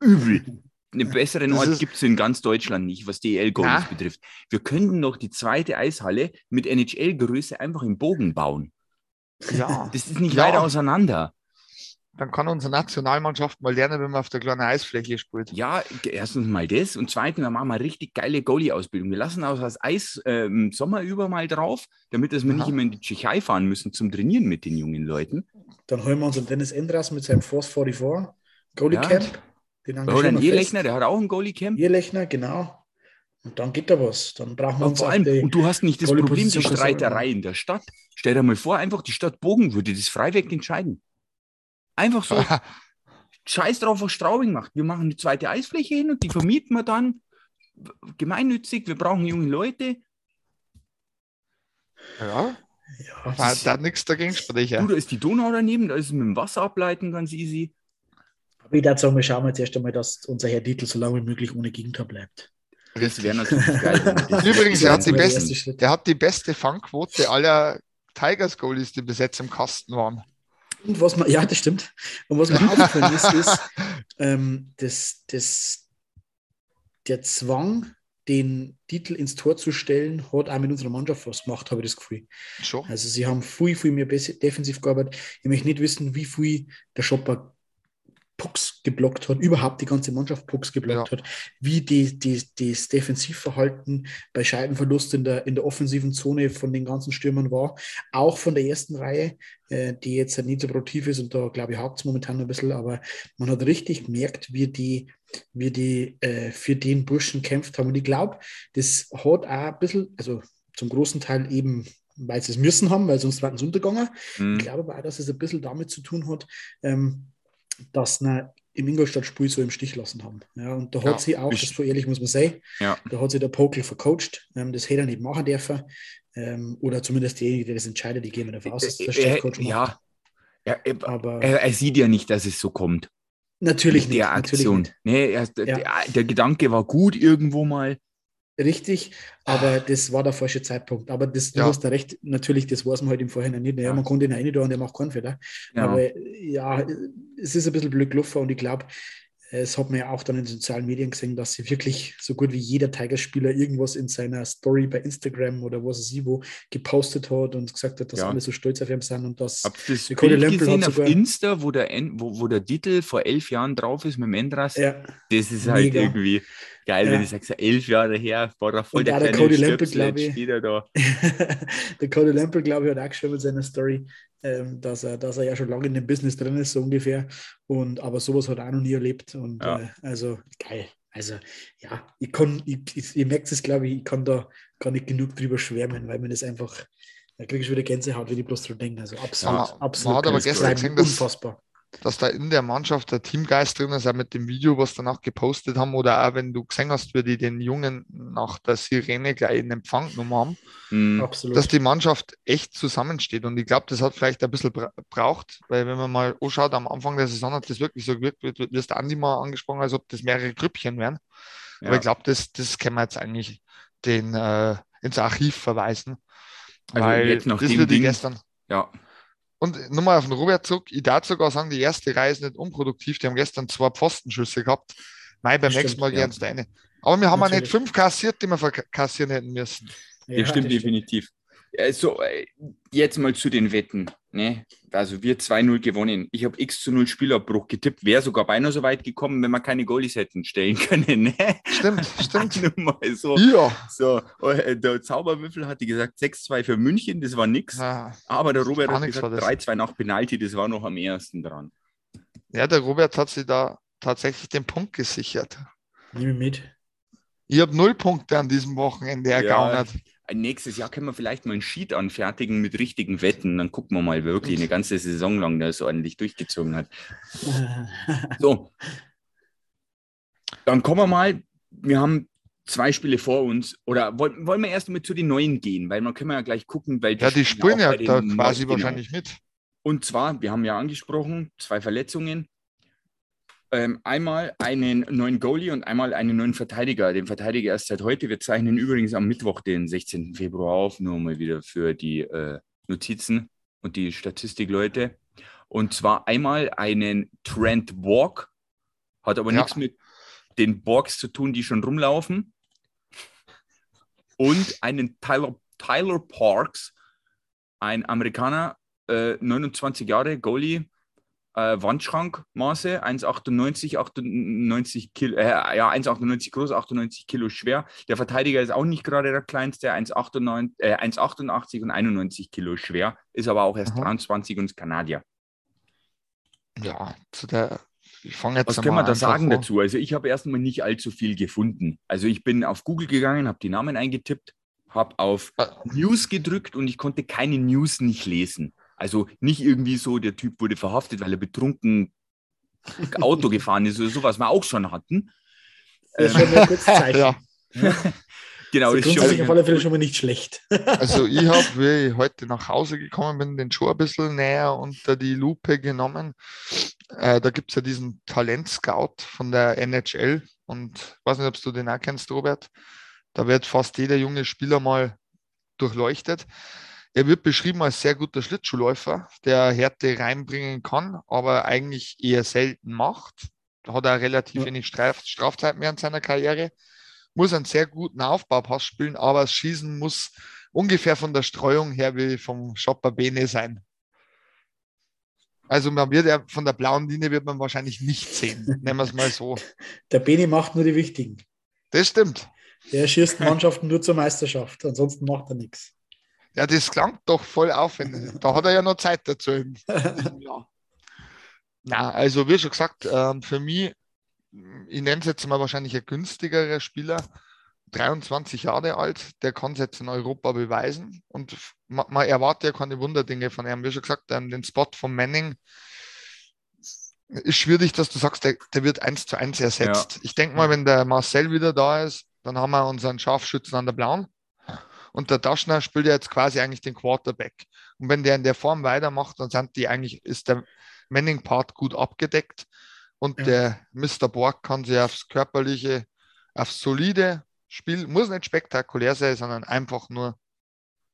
übel. Einen besseren Das Ort gibt es in ganz Deutschland nicht, was DEL-Goalies Ja. betrifft. Wir könnten noch die zweite Eishalle mit NHL-Größe einfach im Bogen bauen. Ja. Das ist nicht Ja. weit auseinander. Dann kann unsere Nationalmannschaft mal lernen, wenn man auf der kleinen Eisfläche spielt. Ja, erstens mal das und zweitens, dann machen wir richtig geile Goalie-Ausbildung. Wir lassen auch das Eis äh, im Sommer über mal drauf, damit dass wir Aha. nicht immer in die Tschechei fahren müssen zum Trainieren mit den jungen Leuten. Dann holen wir uns einen Dennis Endras mit seinem Force 44 Goalie Ja. Camp. Den Ja, Ehlechner, fest. der hat auch ein Goalie-Camp. Irlechner, genau. Und dann geht da was. Dann brauchen wir Und uns vor allem, und du hast nicht das Problem, die Streiterei in der Stadt. Stell dir mal vor, einfach die Stadt Bogen würde das freiweg entscheiden. Einfach so, scheiß drauf, was Straubing macht. Wir machen eine zweite Eisfläche hin und die vermieten wir dann gemeinnützig. Wir brauchen junge Leute. ja, Ja, da, da nichts dagegen sprechen. Du, da ist die Donau daneben, da ist es mit dem Wasser ableiten ganz easy. aber ich würde sagen, wir schauen jetzt erst einmal, dass unser Herr Titel so lange wie möglich ohne Gegentor bleibt. Das wäre natürlich geil. Übrigens, er hat, die besten, der hat die beste Fangquote aller Tigers Goalies, die bis jetzt im Kasten waren. Und was man, ja, das stimmt. Und was mir aufgefallen ist, ist, ähm, das, das, der Zwang, den Titel ins Tor zu stellen, hat auch mit unserer Mannschaft was gemacht, habe ich das Gefühl. Schon. Also sie haben viel, viel mehr defensiv gearbeitet. Ich möchte nicht wissen, wie viel der Shopper Pucks geblockt hat, überhaupt die ganze Mannschaft Pucks geblockt hat, wie die, die, das Defensivverhalten bei Scheibenverlust in der, in der offensiven Zone von den ganzen Stürmern war, auch von der ersten Reihe, äh, die jetzt halt nicht so produktiv ist und da glaube ich hakt es momentan ein bisschen, aber man hat richtig gemerkt, wie die, wie die äh, für den Burschen kämpft haben und ich glaube, das hat auch ein bisschen, also zum großen Teil eben weil sie es müssen haben, weil sonst wären sie untergegangen. Hm. Ich glaube aber auch, dass es ein bisschen damit zu tun hat, ähm, dass wir im Ingolstadt-Spiel so im Stich lassen haben. Ja, und da hat Ja, sie auch, das so ehrlich muss man sagen, Ja. da hat sich der Pokel vercoacht. Ähm, das hätte er nicht machen dürfen. Ähm, oder zumindest derjenige, der das entscheidet, die gehen wir davon aus, dass das der Äh, Chefcoach macht. ja, er, er, Aber er, er sieht ja nicht, dass es so kommt. natürlich mit nicht. der natürlich Aktion. nicht. Nee, er, Ja. der, der Gedanke war gut irgendwo mal. Richtig, aber das war der falsche Zeitpunkt. Aber das, du Ja. hast da recht, natürlich, das weiß man halt im Vorhinein nicht. Ja, Ja. man konnte ihn rein da und der macht keinen Fehler. Ja. Aber ja, es ist ein bisschen blöd gelaufen und ich glaube, es hat man ja auch dann in den sozialen Medien gesehen, dass sie wirklich so gut wie jeder Tigers-Spieler irgendwas in seiner Story bei Instagram oder was weiß ich wo gepostet hat und gesagt hat, dass Ja. alle so stolz auf ihn sind und dass Habt das Cody Bild Lample gesehen auf Insta, wo der, wo, wo der Titel vor elf Jahren drauf ist mit dem Endras? ja, Das ist halt Mega. irgendwie geil, Ja. wenn sagst, ja, elf Jahre her, war da voll Und der der Cody Lample, Stöpsel, glaub jetzt ich. steht er da. der Cody Lample, glaube ich, hat auch geschrieben in seiner Story, ähm, dass, er, dass er ja schon lange in dem Business drin ist, so ungefähr. Und aber sowas hat er auch noch nie erlebt. Und Ja. äh, also geil. Also ja, ich kann, ich, ich, ihr merkt es, glaube ich, ich kann da gar nicht genug drüber schwärmen, weil man das einfach, da kriege ich wieder Gänsehaut, wenn ich bloß dran denke. Also absolut, Ja, man absolut. hat aber gestern gesehen, dass- unfassbar. Dass da in der Mannschaft der Teamgeist drin ist, auch mit dem Video, was danach gepostet haben, oder auch wenn du gesehen hast, wie die den Jungen nach der Sirene gleich in Empfang genommen haben, Hm. Absolut. dass die Mannschaft echt zusammensteht. Und ich glaube, das hat vielleicht ein bisschen bra braucht, weil wenn man mal anschaut, am Anfang der Saison hat das wirklich so gewirkt, wie wie es der Andi mal angesprochen, als ob das mehrere Grüppchen wären. Aber Ja. ich glaube, das, das können wir jetzt eigentlich den, äh, ins Archiv verweisen. Also weil jetzt nach das würde ich gestern. Ja, Und nochmal auf den Robert zurück, ich darf sogar sagen, die erste Reihe ist nicht unproduktiv. Die haben gestern zwei Pfostenschüsse gehabt. Mai, beim Stimmt, nächsten Mal ja. gehen es eine. Aber wir haben auch nicht Natürlich. fünf kassiert, die wir verkassieren hätten müssen. Ja, das stimmt das definitiv. Also, jetzt mal zu den Wetten. Ne? Also, wir 2-0 gewonnen. Ich habe X zu 0 Spielabbruch getippt. Wäre sogar beinahe so weit gekommen, wenn wir keine Goalies hätten stellen können. Ne? Stimmt, stimmt. Nur mal so. Ja. so. äh, Der Zauberwürfel hatte gesagt 6-2 für München, das war nix. Ja. Aber der Robert hat gesagt war 3-2 nach Penalty, das war noch am ersten dran. ja, der Robert hat sich da tatsächlich den Punkt gesichert. Nehme ich mit. Ich habe null Punkte an diesem Wochenende ergaunert. Ein nächstes Jahr können wir vielleicht mal ein Sheet anfertigen mit richtigen Wetten. Dann gucken wir mal, wirklich eine ganze Saison lang das ordentlich durchgezogen hat. So. Dann kommen wir mal. Wir haben zwei Spiele vor uns. Oder wollen, wollen wir erst mal zu den neuen gehen? Weil man können wir ja gleich gucken, weil Ja, die spielen ja da Neuen- quasi genau. wahrscheinlich mit. Und zwar, wir haben ja angesprochen, zwei Verletzungen. Ähm, einmal einen neuen Goalie und einmal einen neuen Verteidiger. Den Verteidiger erst seit heute. Wir zeichnen übrigens am Mittwoch, den 16. Februar auf, nur mal wieder für die äh, Notizen und die Statistikleute. Und zwar einmal einen Trent Walk, hat aber Ja. nichts mit den Borgs zu tun, die schon rumlaufen. Und einen Tyler, Tyler Parks, ein Amerikaner, äh, 29 Jahre, Goalie, äh, Wandschrankmaße, 1,98, 98 Kilo, äh, ja, 1,98 groß, 98 Kilo schwer. Der Verteidiger ist auch nicht gerade der kleinste, 1,88 äh, 1,88 und 91 Kilo schwer, ist aber auch erst Aha. 23 und ist Kanadier. Ja, zu der ich fange jetzt Was können wir da sagen an. dazu? Also ich habe erstmal nicht allzu viel gefunden. Also ich bin auf Google gegangen, habe die Namen eingetippt, habe auf Äh. News gedrückt und ich konnte keine News nicht lesen. Also nicht irgendwie so, der Typ wurde verhaftet, weil er betrunken Auto gefahren ist oder so, was wir auch schon hatten. Das ist Ähm, schon ein. Ja, genau, also das ist grundsätzlich schon, auf alle Fälle schon mal nicht schlecht. also ich habe, wie ich heute nach Hause gekommen bin, den schon ein bisschen näher unter die Lupe genommen. Äh, da gibt es ja diesen Talent-Scout von der NHL und ich weiß nicht, ob du den auch kennst, Robert. Da wird fast jeder junge Spieler mal durchleuchtet. Er wird beschrieben als sehr guter Schlittschuhläufer, der Härte reinbringen kann, aber eigentlich eher selten macht. Da hat er relativ Ja. wenig Straf Strafzeit während seiner Karriere. Muss einen sehr guten Aufbaupass spielen, aber das Schießen muss ungefähr von der Streuung her wie vom Shopper Bene sein. Also man wird ja von der blauen Linie wird man wahrscheinlich nicht sehen. Nehmen wir es mal so. Der Beni macht nur die wichtigen. Das stimmt. Der schießt Mannschaften nur zur Meisterschaft. Ansonsten macht er nichts. Ja, das klang doch voll aufwendig. Da hat er ja noch Zeit dazu Jahr. Na, also wie schon gesagt, ähm, für mich, ich nenne es jetzt mal wahrscheinlich ein günstigerer Spieler, 23 Jahre alt, der kann es jetzt in Europa beweisen und man, man erwartet ja keine Wunderdinge von ihm. Wie schon gesagt, ähm, den Spot von Manning ist schwierig, dass du sagst, der, der wird eins zu eins ersetzt. Ich denke mal, wenn der Marcel wieder da ist, dann haben wir unseren Scharfschützen an der Blauen. Und der Daschner spielt ja jetzt quasi eigentlich den Quarterback. Und wenn der in der Form weitermacht, dann sind die eigentlich, ist der Manning-Part gut abgedeckt. Und Ja. der Mr. Borg kann sich aufs körperliche, aufs solide Spiel, muss nicht spektakulär sein, sondern einfach nur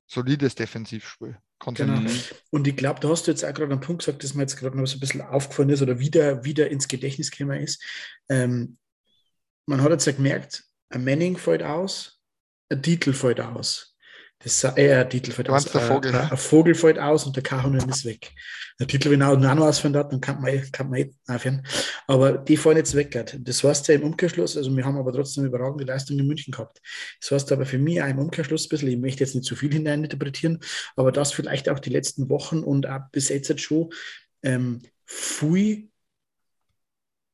solides Defensivspiel. Genau. Und ich glaube, da hast du jetzt auch gerade einen Punkt gesagt, dass mir jetzt gerade noch so ein bisschen aufgefallen ist oder wieder, wieder ins Gedächtnis gekommen ist. Ähm, man hat jetzt ja gemerkt, ein Manning fällt aus, ein Titel fällt aus. Das, äh, ein Titel Du aus. der ein- Vogel, ein, ne? ein Vogel fällt aus und der Kahonen ist weg. Der Titel, wenn auch noch ausfallen hat, dann kann man, eh- kann man eh aufhören. Aber die fallen jetzt weg. gerade. Das heißt ja im Umkehrschluss, also wir haben aber trotzdem überragende Leistungen in München gehabt. Das heißt aber für mich auch im Umkehrschluss ein bisschen, ich möchte jetzt nicht zu viel hineininterpretieren, aber dass vielleicht auch die letzten Wochen und auch bis jetzt jetzt schon ähm, viel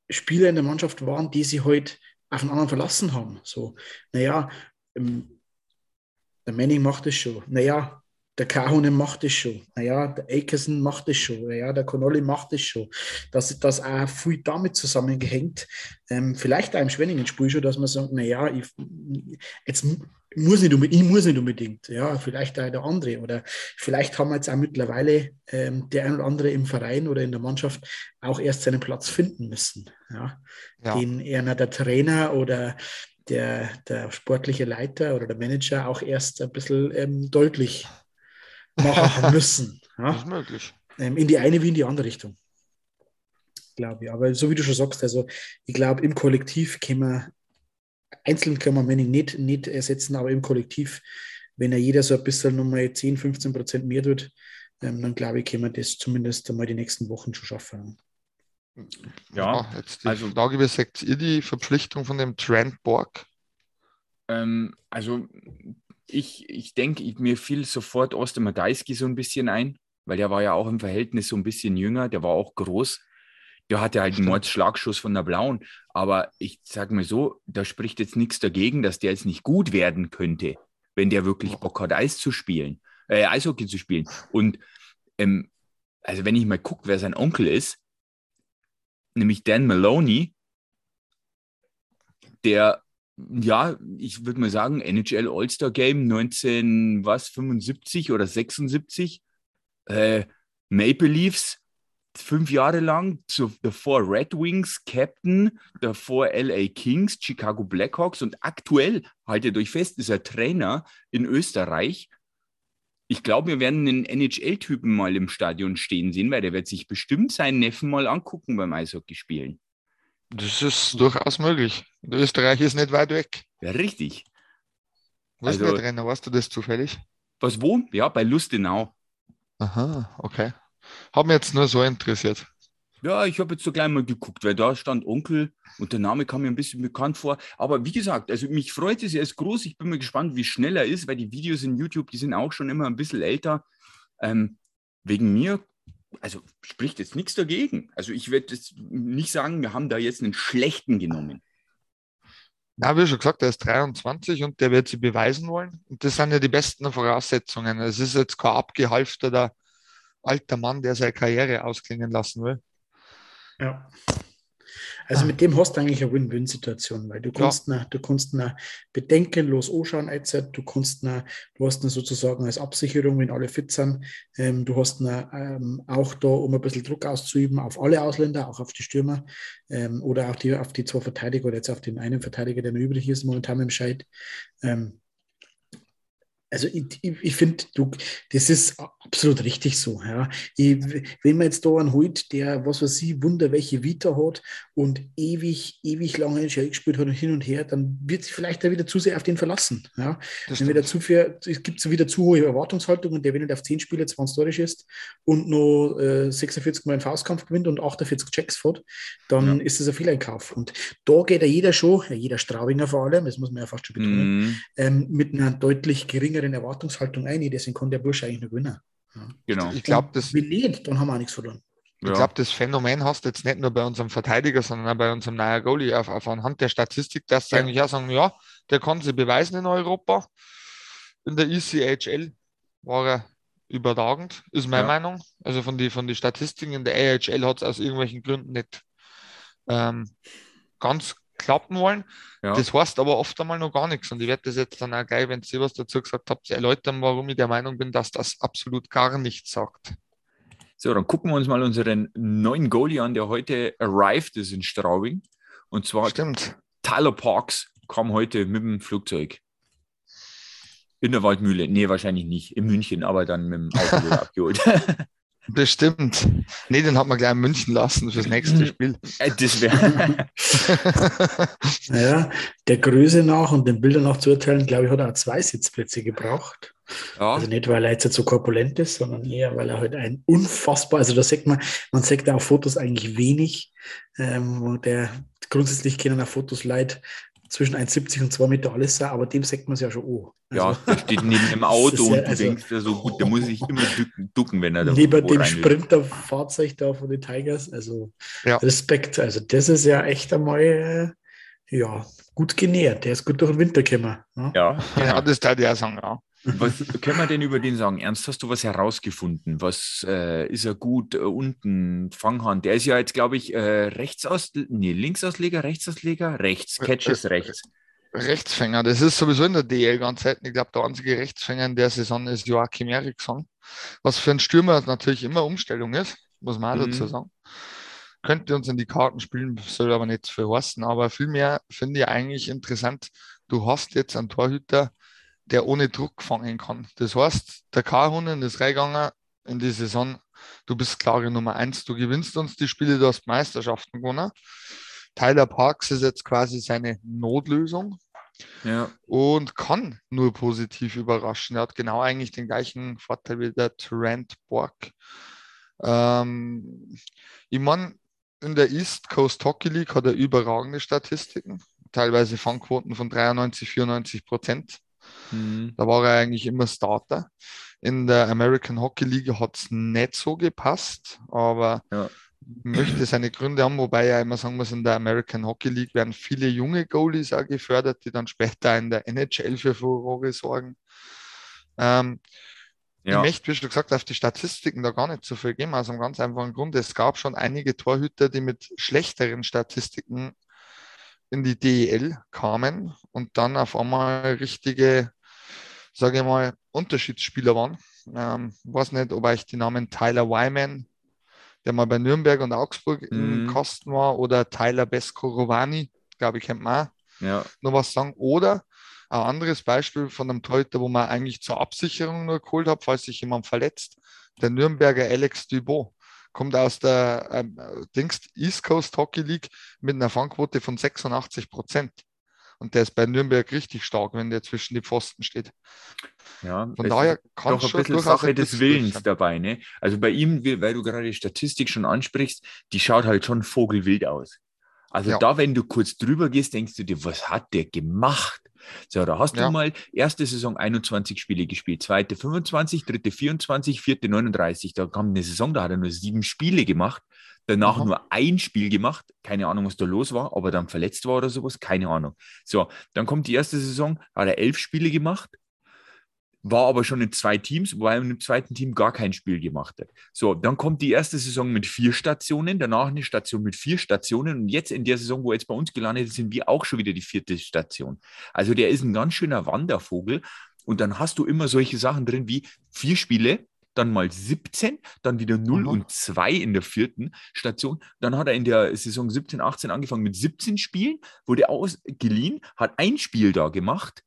Spieler in der Mannschaft waren, die sich halt auf einen anderen verlassen haben. So, naja, ähm, der Manning macht es schon. Naja, der Kahunen macht es schon. Naja, der Akerson macht es schon. Naja, der Connolly macht es schon. Dass das auch viel damit zusammengehängt. Ähm, vielleicht auch im Schwenningen-Spiel schon, dass man sagt, naja, ich, jetzt muss nicht unbedingt, ich muss nicht unbedingt. Ja, vielleicht auch der andere. Oder vielleicht haben wir jetzt auch mittlerweile ähm, der ein oder andere im Verein oder in der Mannschaft auch erst seinen Platz finden müssen. Ja, Ja. den eher der Trainer oder der, der sportliche Leiter oder der Manager auch erst ein bisschen ähm, deutlich machen müssen. Das Ja? ist möglich. Ähm, in die eine wie in die andere Richtung. Glaube ich. Aber so wie du schon sagst, also ich glaube, im Kollektiv können wir, einzeln können wir Manning nicht, nicht ersetzen, aber im Kollektiv, wenn er jeder so ein bisschen nochmal 10, 15 Prozent mehr tut, ähm, dann glaube ich, können wir das zumindest einmal die nächsten Wochen schon schaffen. Ja, jetzt die also- Frage, wie sagt ihr die Verpflichtung von dem Trent Borg? Ähm, also ich, ich denke, mir fiel sofort Oster Madeiski so ein bisschen ein, weil der war ja auch im Verhältnis so ein bisschen jünger, der war auch groß. Der hatte halt einen. Mordsschlagschuss von der Blauen. Aber ich sage mal so, da spricht jetzt nichts dagegen, dass der jetzt nicht gut werden könnte, wenn der wirklich Ja. Bock hat, Eis zu spielen, äh, Eishockey zu spielen. Und ähm, also wenn ich mal gucke, wer sein Onkel ist, nämlich Dan Maloney, der, ja, ich würde mal sagen, NHL All-Star Game 19, was, 75 oder 76, äh, Maple Leafs, fünf Jahre lang, zu, davor Red Wings, Captain, davor LA Kings, Chicago Blackhawks und aktuell, haltet euch fest, ist er Trainer in Österreich. Ich glaube, wir werden einen NHL-Typen mal im Stadion stehen sehen, weil der wird sich bestimmt seinen Neffen mal angucken beim Eishockey spielen. Das ist durchaus möglich. Österreich ist nicht weit weg. Ja, richtig. Wo ist Also- der Trainer? Weißt du das zufällig? Was wo? Ja, bei Lustenau. Aha, okay. Mich jetzt nur so interessiert. Ja, ich habe jetzt so gleich mal geguckt, weil da stand Onkel und der Name kam mir ein bisschen bekannt vor. Aber wie gesagt, also mich freut es, er ist groß. Ich bin mal gespannt, wie schnell er ist, weil die Videos in YouTube, die sind auch schon immer ein bisschen älter. Ähm, wegen mir also spricht jetzt nichts dagegen. Also ich werde jetzt nicht sagen, wir haben da jetzt einen schlechten genommen. Na, wie schon gesagt, er ist 23 und der wird sie beweisen wollen. Und das sind ja die besten Voraussetzungen. Es ist jetzt kein abgehalfterter alter Mann, der seine Karriere ausklingen lassen will. Ja. Also mit dem hast du eigentlich eine Win-Win-Situation, weil du kannst, ja. du kannst na bedenkenlos anschauen, jetzt, du kannst na, du hast na sozusagen als Absicherung, wenn alle fit sind, ähm, du hast na, ähm, auch da, um ein bisschen Druck auszuüben, auf alle Ausländer, auch auf die Stürmer ähm, oder auch die, auf die zwei Verteidiger oder jetzt auf den einen Verteidiger, der noch übrig ist, momentan im Scheid. Ähm, also ich, ich, ich finde, das ist absolut richtig so. Ja. Ich, wenn man jetzt da einen holt, der, was weiß ich, wunder welche Vita hat und ewig, ewig lange NHL gespielt hat und hin und her, dann wird sich vielleicht da wieder zu sehr auf den verlassen. Ja. wenn wieder zu viel, es gibt so wieder zu hohe Erwartungshaltungen, der wenn nicht auf 10 Spiele 20 Tore ist und nur äh, 46 Mal einen Faustkampf gewinnt und 48 Checks fährt, dann ja. ist das ein Fehleinkauf. Und da geht ja jeder schon, jeder Straubinger vor allem, das muss man ja fast schon betonen, mm. ähm, mit einer deutlich geringeren deren Erwartungshaltung ein, deswegen kann der Bursche eigentlich nur gewinnen. Ja. Genau. Ich glaube, das. Wenn nicht, dann haben wir auch nichts verloren. Ich ja. glaube, das Phänomen hast du jetzt nicht nur bei unserem Verteidiger, sondern auch bei unserem neuen Goalie auf, auf anhand der Statistik, dass sie ja. eigentlich auch sagen, ja, der kann sie beweisen in Europa. In der ECHL war er überragend, ist meine ja. Meinung. Also von den von die Statistiken in der AHL hat es aus irgendwelchen Gründen nicht ähm, ganz klappen wollen. Ja. Das heißt aber oft einmal noch gar nichts. Und ich werde das jetzt dann auch gleich, wenn Sie was dazu gesagt habt, erläutern, warum ich der Meinung bin, dass das absolut gar nichts sagt. So, dann gucken wir uns mal unseren neuen Goalie an, der heute arrived ist in Straubing. Und zwar Stimmt. Tyler Parks kam heute mit dem Flugzeug. In der Waldmühle. Nee, wahrscheinlich nicht. In München, aber dann mit dem Auto abgeholt. Bestimmt. Nee, den hat man gleich in München lassen fürs nächste hm. Spiel. Äh, das wäre. naja, der Größe nach und den Bildern nach zu urteilen, glaube ich, hat er auch zwei Sitzplätze gebraucht. Ja. Also nicht, weil er jetzt so korpulent ist, sondern eher, weil er halt ein unfassbar, also da sieht man, man sieht auf Fotos eigentlich wenig, ähm, wo der grundsätzlich kennen auf Fotos leid zwischen 1,70 und 2 Meter alles sein, aber dem sagt man es ja schon oh. Also, ja, der steht neben dem Auto und du also, denkst ja so gut, der muss sich immer ducken, wenn er da Neben dem Sprinterfahrzeug da von den Tigers, also ja. Respekt. Also das ist ja echt einmal äh, ja, gut genährt. Der ist gut durch den Winter gekommen. Ne? Ja, ja, das darf ich auch sagen, ja. Was können wir denn über den sagen? Ernst, hast du was herausgefunden? Was äh, ist er gut äh, unten? Fanghand. Der ist ja jetzt, glaube ich, äh, rechts nee, Linksausleger, Rechtsausleger, rechts, Catches rechts. Rechtsfänger, das ist sowieso in der DL ganz selten. Ich glaube, der einzige Rechtsfänger in der Saison ist Joachim Eriksson. Was für einen Stürmer natürlich immer Umstellung ist, muss man auch mhm. dazu sagen. Könnte uns in die Karten spielen, soll aber nicht für heißen. Aber vielmehr finde ich eigentlich interessant, du hast jetzt einen Torhüter, der ohne Druck fangen kann. Das heißt, der K-Hunden ist reingegangen in die Saison, du bist klare Nummer eins, du gewinnst uns die Spiele, du hast Meisterschaften gewonnen. Tyler Parks ist jetzt quasi seine Notlösung ja. und kann nur positiv überraschen. Er hat genau eigentlich den gleichen Vorteil wie der Trent Borg. Ähm, ich meine, in der East Coast Hockey League hat er überragende Statistiken, teilweise Fangquoten von 93, 94 Prozent. Mhm. Da war er eigentlich immer Starter. In der American Hockey League hat es nicht so gepasst, aber ja. möchte seine Gründe haben, wobei ja immer sagen muss, in der American Hockey League werden viele junge Goalies auch gefördert, die dann später in der NHL für Furore sorgen. Ähm, ja. Ich möchte, wie schon gesagt, auf die Statistiken da gar nicht so viel geben, aus einem ganz einfachen Grund. Es gab schon einige Torhüter, die mit schlechteren Statistiken in die DEL kamen und dann auf einmal richtige, sage ich mal, Unterschiedsspieler waren. Ähm, weiß nicht, ob euch die Namen Tyler Wyman, der mal bei Nürnberg und Augsburg mhm. im Kosten war, oder Tyler Beskorovani, glaube ich, kennt man auch. Ja. Noch was sagen. Oder ein anderes Beispiel von einem Torhüter, wo man eigentlich zur Absicherung nur geholt hat, falls sich jemand verletzt, der Nürnberger Alex Dubot kommt aus der ähm, Dings East Coast Hockey League mit einer Fangquote von 86 Prozent. Und der ist bei Nürnberg richtig stark, wenn der zwischen die Pfosten steht. Ja, von daher kann doch ein bisschen Sache des Willens dabei. Ne? Also bei ihm, weil du gerade die Statistik schon ansprichst, die schaut halt schon vogelwild aus. Also ja. da, wenn du kurz drüber gehst, denkst du dir, was hat der gemacht? So, da hast Ja. du mal erste Saison 21 Spiele gespielt, zweite 25, dritte 24, vierte 39. Da kam eine Saison, da hat er nur sieben Spiele gemacht, danach Mhm. nur ein Spiel gemacht. Keine Ahnung, was da los war, ob er dann verletzt war oder sowas, keine Ahnung. So, dann kommt die erste Saison, hat er elf Spiele gemacht, war aber schon in zwei Teams, wobei er im zweiten Team gar kein Spiel gemacht hat. So, dann kommt die erste Saison mit vier Stationen, danach eine Station mit vier Stationen und jetzt in der Saison, wo er jetzt bei uns gelandet ist, sind wir auch schon wieder die vierte Station. Also der ist ein ganz schöner Wandervogel und dann hast du immer solche Sachen drin wie vier Spiele, dann mal 17, dann wieder 0 Aha. und 2 in der vierten Station. Dann hat er in der Saison 17, 18 angefangen mit 17 Spielen, wurde ausgeliehen, hat ein Spiel da gemacht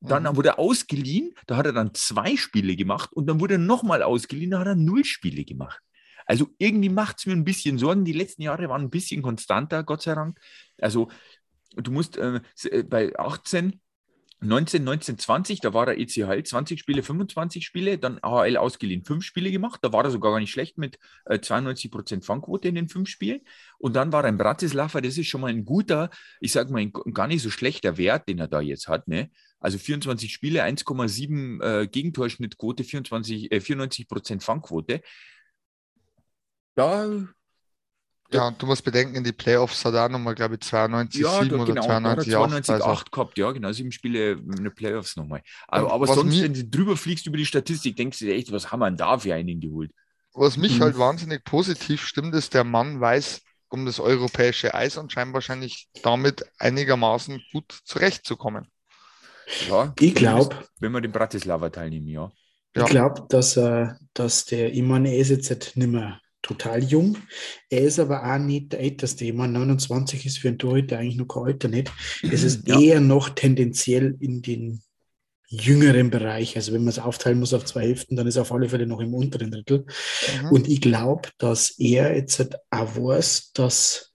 dann Mhm. wurde er ausgeliehen, da hat er dann zwei Spiele gemacht und dann wurde er nochmal ausgeliehen, da hat er null Spiele gemacht. Also irgendwie macht es mir ein bisschen Sorgen. Die letzten Jahre waren ein bisschen konstanter, Gott sei Dank. Also du musst äh, äh, bei 18, 19, 19, 20, da war er ECHL 20 Spiele, 25 Spiele, dann AHL ausgeliehen, fünf Spiele gemacht. Da war er sogar gar nicht schlecht mit äh, 92% Fangquote in den fünf Spielen. Und dann war er in Bratislava, das ist schon mal ein guter, ich sage mal, ein gar nicht so schlechter Wert, den er da jetzt hat. Ne? Also 24 Spiele, 1,7 äh, Gegentorschnittquote, 24, äh, 94% Fangquote. Da, Ja, und du musst bedenken, in die Playoffs hat er auch nochmal, glaube ich, 92, ja, 7 da, oder genau, da hat er 92, 8. 92, Also, 8 gehabt, ja, genau, sieben Spiele in den Playoffs nochmal. Aber, aber sonst, mir- wenn du drüber fliegst über die Statistik, denkst du dir echt, was haben wir denn da für einen geholt? was mich Mhm. halt wahnsinnig positiv stimmt, ist, der Mann weiß um das europäische Eis und scheint wahrscheinlich damit einigermaßen gut zurechtzukommen. Ja, Ich glaube, Wenn wir den Bratislava teilnehmen, ja. Ja. Ich glaube, dass, äh, dass der, ich meine, er ist jetzt halt nicht mehr total jung. Er ist aber auch nicht der Älteste. Ich meine, 29 ist für einen Torhüter eigentlich noch kein Alter nicht. Es ist Ja. eher noch tendenziell in den jüngeren Bereich. Also wenn man es aufteilen muss auf zwei Hälften, dann ist er auf alle Fälle noch im unteren Drittel. Mhm. Und ich glaube, dass er jetzt halt auch weiß, dass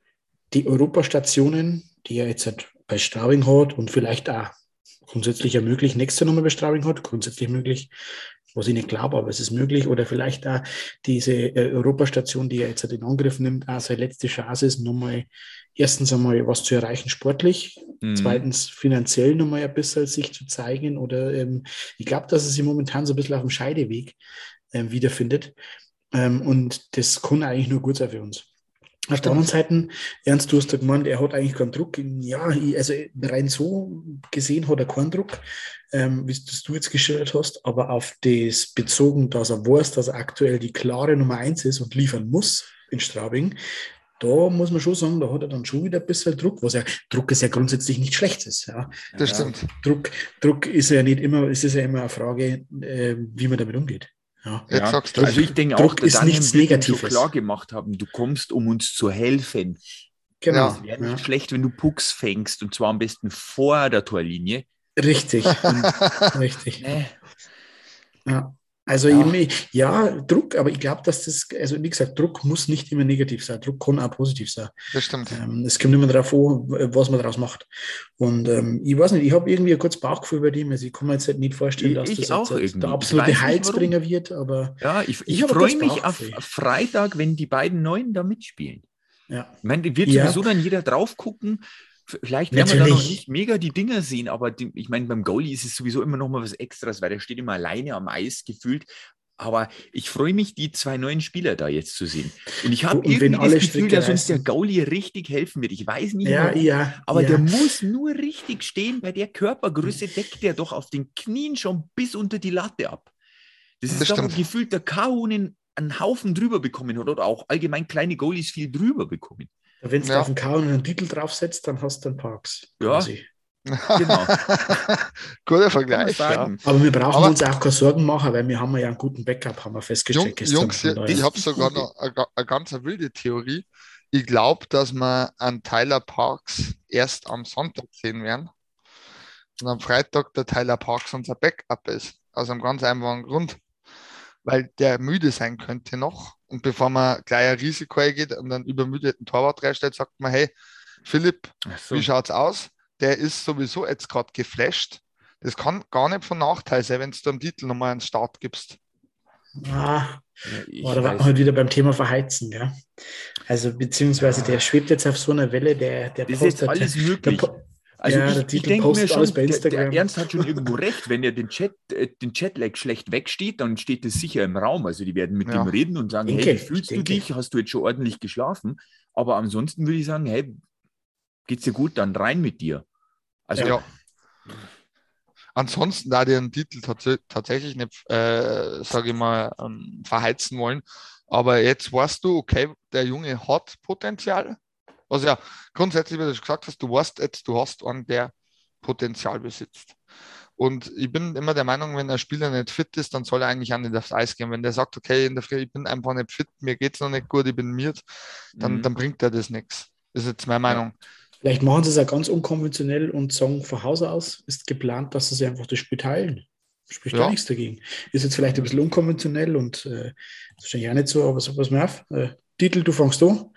die Europastationen, die er jetzt halt bei Straubing hat und vielleicht auch grundsätzlich ja möglich, nächste Straubing hat, grundsätzlich möglich, was ich nicht glaube, aber es ist möglich, oder vielleicht auch diese äh, Europastation, die er jetzt halt in Angriff nimmt, auch seine letzte Chance ist, nochmal erstens einmal was zu erreichen sportlich, Mhm. zweitens finanziell nochmal ein bisschen sich zu zeigen oder ähm, ich glaube, dass er sich momentan so ein bisschen auf dem Scheideweg ähm, wiederfindet ähm, und das kann eigentlich nur gut sein für uns. Auf der anderen Seite, Ernst, du hast ja gemeint, er hat eigentlich keinen Druck. Ja, also rein so gesehen hat er keinen Druck, ähm, wie das du jetzt geschildert hast, aber auf das bezogen, dass er weiß, dass er aktuell die klare Nummer eins ist und liefern muss in Straubing, da muss man schon sagen, da hat er dann schon wieder ein bisschen Druck, was ja, Druck ist ja grundsätzlich nicht schlechtes. Ja. Das Ja, stimmt. Druck, Druck ist ja nicht immer, es ist ja immer eine Frage, äh, wie man damit umgeht. Ja. Jetzt Ja, sagst du also ich denke auch, Druck der ist Daniel nichts ihm so Negatives. klar gemacht haben, du kommst, um uns zu helfen. Genau. Ja. Es wäre nicht schlecht, wenn du Pucks fängst und zwar am besten vor der Torlinie. Richtig, richtig. Äh, Ja. Also Ja. ja. ja, Druck, aber ich glaube, dass das, also wie gesagt, Druck muss nicht immer negativ sein. Druck kann auch positiv sein. Das stimmt. Ähm, es kommt immer darauf an, was man daraus macht. Und ähm, ich weiß nicht, ich habe irgendwie ein kurzes Bauchgefühl bei dem. Also ich kann mir jetzt halt nicht vorstellen, Ich- dass ich das auch jetzt der Ich absolute Heilsbringer wird, aber Ja, ich, Ich ich, freue mich auf. Freitag, wenn die beiden Neuen da mitspielen. ja. Ich meine, wird Ja. sowieso dann jeder drauf gucken. Vielleicht werden wir da noch Natürlich. nicht mega die Dinger sehen, aber die, ich meine, beim Goalie ist es sowieso immer noch mal was Extras, weil der steht immer alleine am Eis gefühlt. Aber ich freue mich, die zwei neuen Spieler da jetzt zu sehen. Und ich habe irgendwie das alle Gefühl, Stricke dass uns der. Goalie richtig helfen wird. Ich weiß nicht, Ja, warum, ja. aber ja. der muss nur richtig stehen. Bei der Körpergröße deckt der doch auf den Knien schon bis unter die Latte ab. Das ist Das doch stimmt. gefühlt der Kahunen einen Haufen drüber bekommen hat oder auch allgemein kleine Goalies viel drüber bekommen. Wenn du Ja. auf den Kauen einen Titel draufsetzt, dann hast du einen Parks. Ja. quasi. Genau. Guter Vergleich. Ja. Aber wir brauchen Aber- uns auch keine Sorgen machen, weil wir haben ja einen guten Backup, haben wir festgestellt Jung. Jungs, ich, habe sogar noch eine, eine ganz wilde Theorie. Ich glaube, dass wir an Tyler Parks erst am Sonntag sehen werden und am Freitag der Tyler Parks unser Backup ist. Aus einem ganz einfachen Grund. Weil der müde sein könnte noch. Und bevor man gleich ein Risiko eingeht und einen übermüdeten Torwart reinstellt, sagt man, hey, Philipp, so. wie schaut's aus? Der ist sowieso jetzt gerade geflasht. Das kann gar nicht von Nachteil sein, wenn du dem Titel nochmal einen Start gibst. Ah, Ja, da war halt wieder beim Thema Verheizen, gell? Also, beziehungsweise der schwebt jetzt auf so einer Welle, der, der Das ist postet- alles der, möglich. po- Also Ja, ich, der ich Titel denke mir postet schon, der, der. Ernst hat schon irgendwo recht. Wenn er den Chat, äh, den Chatlag schlecht wegsteht, dann steht es sicher im Raum. Also die werden mit Ja. ihm reden und sagen, Denke, hey, wie fühlst du denke. dich? Hast du jetzt schon ordentlich geschlafen? Aber ansonsten würde ich sagen, hey, geht's dir gut, dann rein mit dir. Also ja. Ansonsten, da den Titel tats tatsächlich nicht, äh, sage ich mal, ähm, verheizen wollen. Aber jetzt weißt du, okay, der Junge hat Potenzial. Also ja, grundsätzlich, wie du gesagt hast, du weißt jetzt, du hast einen, der Potenzial besitzt. Und ich bin immer der Meinung, wenn ein Spieler nicht fit ist, dann soll er eigentlich auch nicht aufs Eis gehen. Wenn der sagt, okay, in der Früh, ich bin einfach nicht fit, mir geht es noch nicht gut, ich bin miert, dann, Mhm. dann bringt er das nichts. Das ist jetzt meine Meinung. Vielleicht machen sie es ja ganz unkonventionell und sagen von Hause aus ist geplant, dass sie sich einfach das Spiel teilen. Spricht Ja. gar nichts dagegen. Ist jetzt vielleicht ein bisschen unkonventionell und äh, wahrscheinlich auch nicht so, aber so pass mal auf. Äh, Titel, du fängst an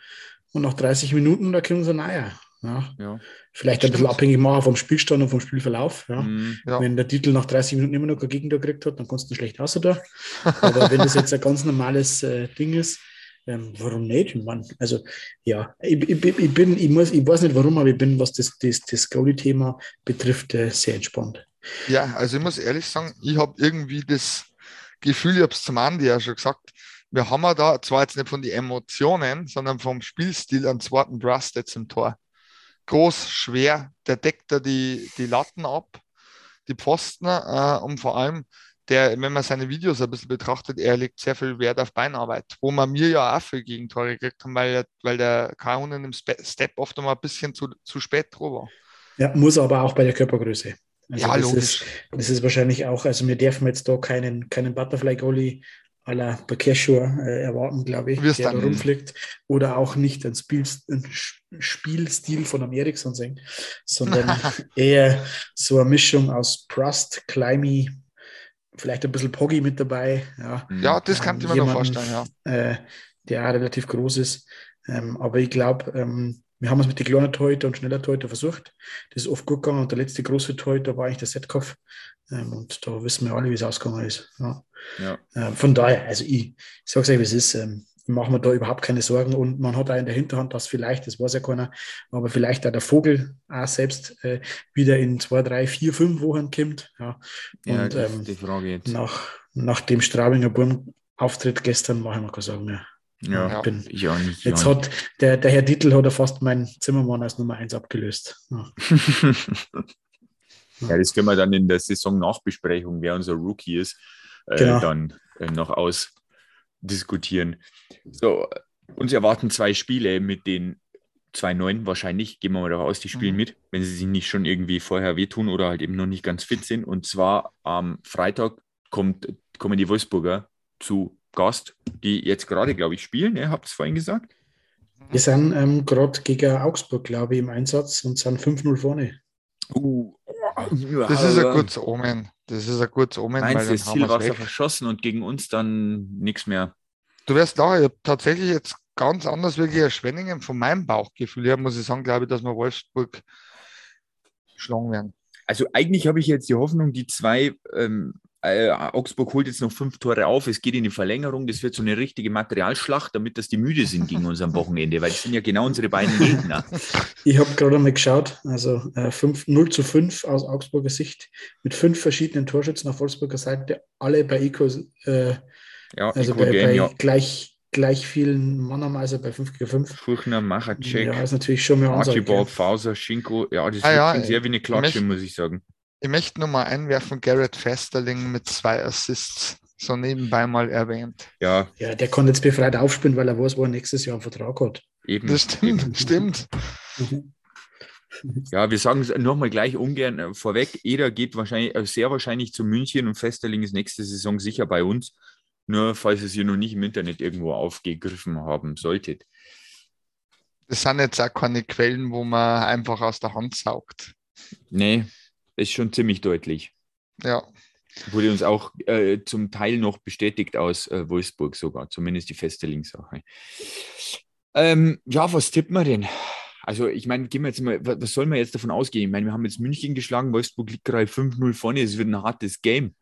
und nach 30 Minuten, da kriegen sie naja. Ja. ja. Vielleicht ein bisschen Stimmt. abhängig machen vom Spielstand und vom Spielverlauf. Ja. Mhm. Ja. Wenn der Titel nach 30 Minuten immer noch kein Gegentor gekriegt hat, dann kannst du schlecht außer da. Aber wenn das jetzt ein ganz normales äh, Ding ist, ähm, warum nicht? Mann? Also ja, ich, ich, ich bin, ich muss, ich weiß nicht warum, aber ich bin, was das, das, das Goalie-Thema betrifft, äh, sehr entspannt. Ja, also ich muss ehrlich sagen, ich habe irgendwie das Gefühl, ich habe es zum Andi ja schon gesagt, wir haben ja da zwar jetzt nicht von den Emotionen, sondern vom Spielstil einen zweiten Brust jetzt im Tor. Groß, schwer, der deckt da die, die Latten ab, die Pfosten äh, und vor allem, der, wenn man seine Videos ein bisschen betrachtet, er legt sehr viel Wert auf Beinarbeit, wo man mir ja auch viel Gegentore gekriegt haben, weil, weil der K1 im Step oft einmal ein bisschen zu, zu spät drüber war. Ja, muss aber auch bei der Körpergröße. Also ja, das logisch. Ist, das ist wahrscheinlich auch, also wir dürfen jetzt da keinen, keinen Butterfly-Goalie la Bakeshur äh, erwarten, glaube ich, Wirst der da dann- rumfliegt. Oder auch nicht Spiel, Sch- Spielstil von einem Eriksson sehen, sondern eher so eine Mischung aus Prust, Climby, vielleicht ein bisschen Poggy mit dabei. Ja. Ja, das kann ich mir noch vorstellen, ja. äh, der auch relativ groß ist. Ähm, aber ich glaube, ähm, wir haben es mit den kleinen Torhüter und schneller Torhüter versucht. Das ist oft gut gegangen und der letzte große Torhüter war eigentlich der Setkopf. Ähm, und da wissen wir alle, wie es ausgegangen ist. Ja. Ja. Ähm, von daher, also ich, ich sage es euch, wie es ist. Ähm, ich mache mir da überhaupt keine Sorgen und man hat auch in der Hinterhand, dass vielleicht, das weiß ja keiner, aber vielleicht auch der Vogel auch selbst äh, wieder in zwei, drei, vier, fünf Wochen kommt. Ja. Ja, Und ähm, die Frage jetzt. nach, nach dem Straubinger Burm-Auftritt gestern mache ich mir keine Sorgen mehr. Ja, ich bin, auch nicht. Jetzt ja. hat der, der Herr Dietl hat er fast meinen Zimmermann als Nummer 1 abgelöst. Ja. ja, das können wir dann in der Saison-Nachbesprechung, wer unser Rookie ist, äh, Genau. dann äh, noch ausdiskutieren. So, uns erwarten zwei Spiele mit den zwei Neuen wahrscheinlich. Gehen wir mal davon aus, die spielen Mhm. mit, wenn sie sich nicht schon irgendwie vorher wehtun oder halt eben noch nicht ganz fit sind. Und zwar am Freitag kommt, kommen die Wolfsburger zu Gast, die jetzt gerade, glaube ich, spielen. Ihr habt es vorhin gesagt. Wir sind ähm, gerade gegen Augsburg, glaube ich, im Einsatz und sind 5-0 vorne. Uh, Das ist ein gutes Omen. Das ist ein gutes Omen, weil du, dann das haben Ziel wir's war weg. verschossen und gegen uns dann nichts mehr? Du wirst lachen, ich habe tatsächlich jetzt ganz anders wirklich ein Schwenningen von meinem Bauchgefühl her, muss ich sagen, glaube ich, dass wir Wolfsburg schlagen werden. Also eigentlich habe ich jetzt die Hoffnung, die zwei, ähm, äh, Augsburg holt jetzt noch fünf Tore auf, es geht in die Verlängerung, das wird so eine richtige Materialschlacht, damit dass die müde sind gegen uns am Wochenende, weil das sind ja genau unsere beiden Gegner. Ich habe gerade einmal geschaut, also äh, 5, 0 zu 5 aus Augsburger Sicht mit fünf verschiedenen Torschützen auf Wolfsburger Seite, alle bei Ico, äh, Ja, also Eco bei, Game, bei ja. gleich, gleich vielen Mann also bei 5 gegen 5. Furchner, Machacek, Ja, ist natürlich schon mehr Ansage. Archibald. Fauser, Schinko, ja, das Ah, ja, sehr wie eine Klatsche, muss ich sagen. Ich möchte nur mal einwerfen, Garrett Festerling mit zwei Assists, so nebenbei mal erwähnt. Ja, Ja, der kann jetzt befreit aufspielen, weil er weiß, wo er nächstes Jahr einen Vertrag hat. eben. Das stimmt, eben. stimmt. Ja, wir sagen es nochmal gleich ungern äh, vorweg. Eder geht wahrscheinlich, äh, sehr wahrscheinlich zu München und Festerling ist nächste Saison sicher bei uns. Nur falls ihr es ihr noch nicht im Internet irgendwo aufgegriffen haben solltet. Das sind jetzt auch keine Quellen, wo man einfach aus der Hand saugt. Nee, ist schon ziemlich deutlich. Ja, Wurde uns auch äh, zum Teil noch bestätigt aus äh, Wolfsburg sogar, zumindest die Festerling-Sache. Ähm, ja, was tippen wir denn? Also, ich meine, gehen wir jetzt mal, wa- was soll man jetzt davon ausgehen? Ich meine, wir haben jetzt München geschlagen, Wolfsburg liegt gerade 5-0 vorne, es wird ein hartes Game.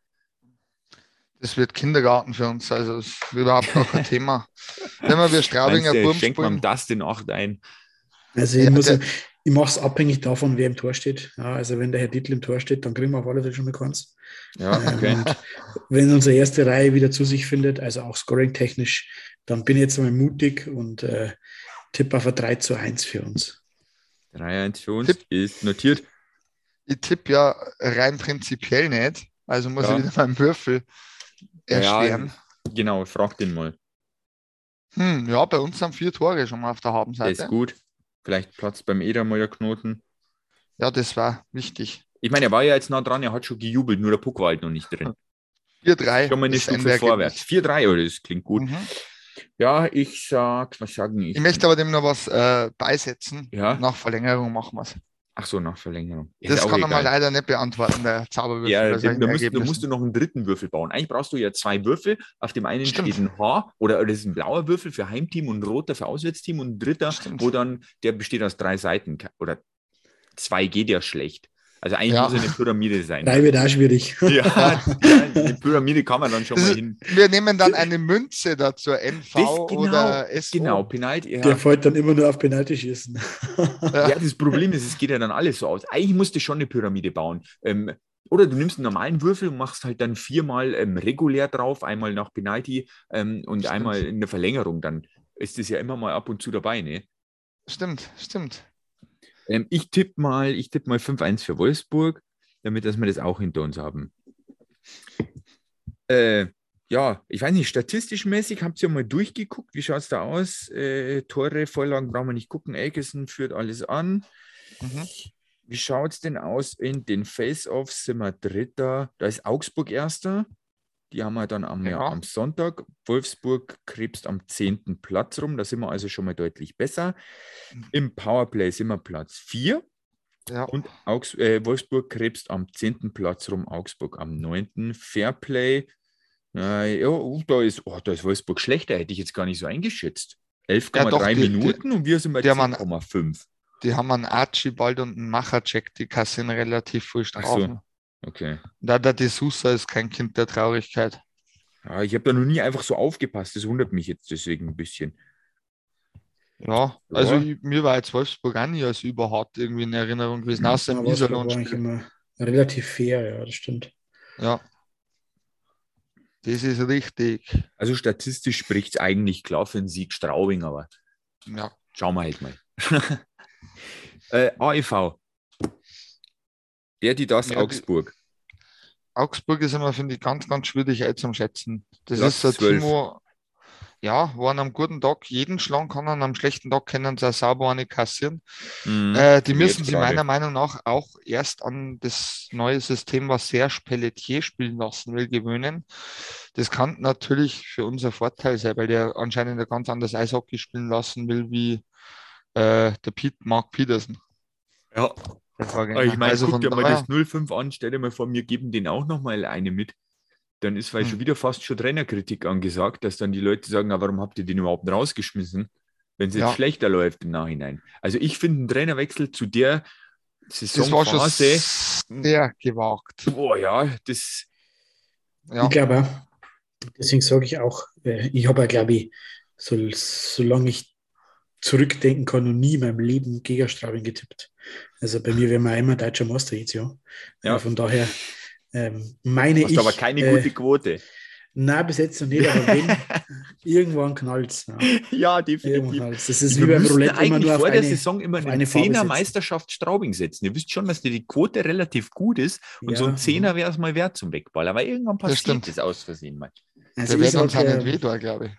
das wird Kindergarten für uns, also das ist überhaupt gar kein Thema. Wenn wir wir Straubinger Burm schenkt man das den 8 ein? Also ich Ja, muss, der- ich mache es abhängig davon, wer im Tor steht. Ja, also wenn der Herr Dietl im Tor steht, dann kriegen wir auf alle Fälle schon mal keins. Ja, okay. Ähm, und wenn unsere erste Reihe wieder zu sich findet, also auch scoring-technisch, dann bin ich jetzt mal mutig und äh, tippe auf ein 3 zu 1 für uns. 3-1 für uns Tipp. ist notiert. Ich tippe ja rein prinzipiell nicht. Also muss Ja. ich wieder meinen Würfel erschweren. Genau, frag den mal. Hm, ja, bei uns sind vier Tore schon mal auf der Der Habenseite. ist gut. Vielleicht platzt beim der Knoten. Ja, das war wichtig. Ich meine, er war ja jetzt nah dran, er hat schon gejubelt, nur der Puck war halt noch nicht drin. 4-3. Schon mal eine ein Stufe vorwärts. 4-3, oder? Das klingt gut. Mhm. Ja, ich sag, was sagen ich? Ich möchte aber dem noch was äh, beisetzen. Ja. Nach Verlängerung machen wir es. Ach so, nach Verlängerung. Ist Das kann er mal leider nicht beantworten, der Zauberwürfel. Ja, da, musst, da musst du noch einen dritten Würfel bauen. Eigentlich brauchst du ja zwei Würfel. Auf dem einen Stimmt. steht ein H oder das ist ein blauer Würfel für Heimteam und ein roter für Auswärtsteam und ein dritter, Stimmt. wo dann, der besteht aus drei Seiten. Oder zwei geht ja schlecht. Also eigentlich Ja. muss es eine Pyramide sein. Drei wird auch schwierig. Ja, ja, eine Pyramide kann man dann schon mal hin. Wir nehmen dann eine Münze dazu, NV Das genau, oder SO. Genau, Penalty. Ja. Der fällt dann immer nur auf Penalty schießen. Ja, das Problem ist, es geht ja dann alles so aus. Eigentlich musst du schon eine Pyramide bauen. Ähm, oder du nimmst einen normalen Würfel und machst halt dann viermal ähm, regulär drauf, einmal nach Penalty ähm, und Stimmt. einmal in der Verlängerung. Dann ist das ja immer mal ab und zu dabei. Ne? Stimmt, stimmt. Ähm, ich tippe mal, ich tipp mal 5-1 für Wolfsburg, damit dass wir das auch hinter uns haben. Äh, ja, ich weiß nicht, statistisch mäßig habt ihr mal durchgeguckt. Wie schaut es da aus? Äh, Tore, Vorlagen brauchen wir nicht gucken. Elkison führt alles an. Mhm. Wie schaut es denn aus in den Face-Offs? Sind wir Dritter? Da ist Augsburg Erster. Die haben wir dann am, ja. Ja. am Sonntag. Wolfsburg krebst am 10. Platz rum. Da sind wir also schon mal deutlich besser. Im Powerplay sind wir Platz 4. Ja. Und Augs äh, Wolfsburg krebst am 10. Platz rum. Augsburg am 9. Fairplay. Äh, ja, oh, da, ist, oh, da ist Wolfsburg schlechter. Hätte ich jetzt gar nicht so eingeschätzt. 11,3 doch, die- Minuten und wir sind bei die haben einen- 10,5. Die haben einen Archibald und einen Machercheck, die kassieren relativ so. Strafen. Okay. Da der De Sousa ist kein Kind der Traurigkeit. Ja, ich habe da noch nie einfach so aufgepasst. Das wundert mich jetzt deswegen ein bisschen. Ja, also Ja. ich, mir war jetzt Wolfsburg auch nie als überhart irgendwie in Erinnerung gewesen, außer im Iserlohn. immer relativ fair, ja, das stimmt. Ja. Das ist richtig. Also statistisch spricht es eigentlich klar für einen Sieg Straubing, aber Ja. schauen wir halt mal. äh, AEV. Der, die das, Ja, die- Augsburg. Augsburg ist immer, finde ich, ganz, ganz schwierig einzuschätzen. Das Platz ist ein 12. Team, wo, ja, wo an einem guten Tag jeden schlagen kann, an einem schlechten Tag können sie auch sauber eine kassieren. Mhm. Äh, die müssen sie meiner Meinung nach auch erst an das neue System, was Serge Pelletier spielen lassen will, gewöhnen. Das kann natürlich für unser Vorteil sein, weil der anscheinend ein ganz anderes Eishockey spielen lassen will wie äh, der Pete, Mark Peterson. Ja, Der ich meine, also guck dir mal das 05 an, stell dir mal vor, wir geben den auch noch mal eine mit. Dann ist vielleicht Hm. schon wieder fast schon Trainerkritik angesagt, dass dann die Leute sagen, ah, warum habt ihr den überhaupt rausgeschmissen, wenn es jetzt Ja. schlechter läuft im Nachhinein. Also ich finde einen Trainerwechsel zu der das war schon Saisonphase, sehr gewagt. boah ja, das Ja. Ich glaube deswegen sage ich auch, äh, ich habe ja, glaube ich, so, solange ich zurückdenken kann, noch nie in meinem Leben gegen Straubing getippt. Also bei mir wäre man immer deutscher Meister jetzt, ja. Ja. Äh, von daher ähm, meine hast ich. aber keine äh, gute Quote. Nein, bis jetzt noch nicht, aber wenn, irgendwann knallt es. Ja. Ja, Irgendwann definitiv. knallt's. Das ist wie beim Roulette immer eigentlich nur auf vor der eine, Saison immer auf eine Zehner. Meisterschaft Straubing setzen. Ihr wisst schon, dass die Quote relativ gut ist und so Ja, ein Zehner wäre es mal wert zum Wegball. Aber irgendwann Das passiert stimmt. das aus Versehen mal. Also Der wird uns auch nicht ähm, weh glaube ich.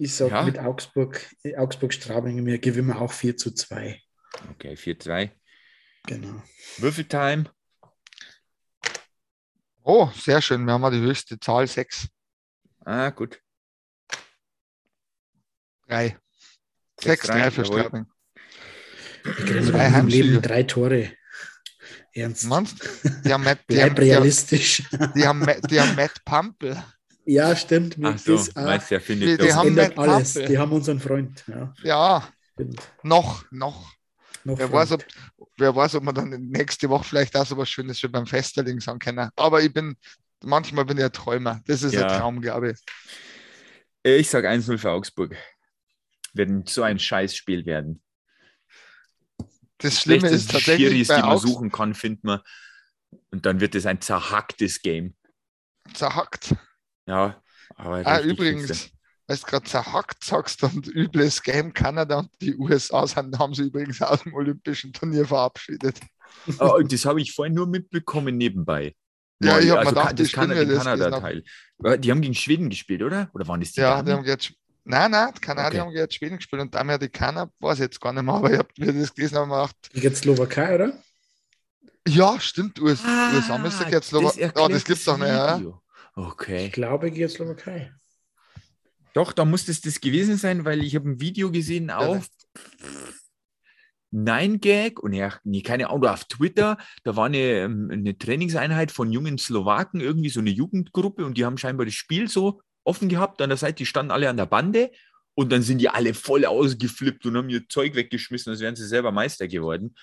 Ich sag Ja. mit Augsburg, Augsburg-Straubing, wir gewinnen auch 4 zu 2. Okay, 4-2. Genau. Würfeltime. Oh, sehr schön. Wir haben ja die höchste Zahl, sechs. Ah, gut. Drei. Sechs, drei für jawohl. Straubing. Heimsiege. Leben drei Tore. Ernst. Meinst? Die haben Matt, die haben, Bleib die haben, realistisch. die haben, die haben Matt Pumpel. Ja, stimmt. Mir Ach so, das auch- meinst du, er Die- findet die das. haben alles. Die haben unseren Freund. Ja, Ja, noch, noch. Noch Wer Freund. weiß, ob, wer weiß, ob wir dann nächste Woche vielleicht auch so was Schönes wie beim Festerling sagen können. Aber ich bin, manchmal bin ich ein Träumer. Das ist Ja. ein Traum, glaube ich. Ich sage 1-0 für Augsburg. Wird so ein Scheißspiel werden. Das Schlimme ist tatsächlich Schiris, bei die man suchen kann, findet man. Und dann wird es ein zerhacktes Game. zerhackt. Ja, aber Ah, übrigens, weil du gerade zerhackt sagst und übles Game Kanada und die USA sind, haben sie übrigens aus dem Olympischen Turnier verabschiedet. Oh, das habe ich vorhin nur mitbekommen nebenbei. Ja, ich hab mir also gedacht, Ka- wie das schlimm Kanada, Kanada-Teil. Die haben gegen Schweden gespielt, oder? Oder waren das die Ja, Damen? die haben jetzt. Nein, nein, die Kanadier Okay. haben jetzt Schweden gespielt und die Amerikaner, weiß ich jetzt gar nicht mehr, aber ich habe mir das gelesen und mir gedacht, Jetzt Slowakei, oder? ja, stimmt, US, Ah, USA müsste jetzt Slowakei. Oh, das gibt's doch nicht, ja? Video. Ich Okay. glaube, geht Slowakei. Doch, da muss das das gewesen sein, weil ich habe ein Video gesehen auf Nein Gag und ja, nee, keine Ahnung, auf Twitter, da war eine, ähm, eine Trainingseinheit von jungen Slowaken, irgendwie so eine Jugendgruppe und die haben scheinbar das Spiel so offen gehabt an der Seite, die standen alle an der Bande und dann sind die alle voll ausgeflippt und haben ihr Zeug weggeschmissen, als wären sie selber Meister geworden.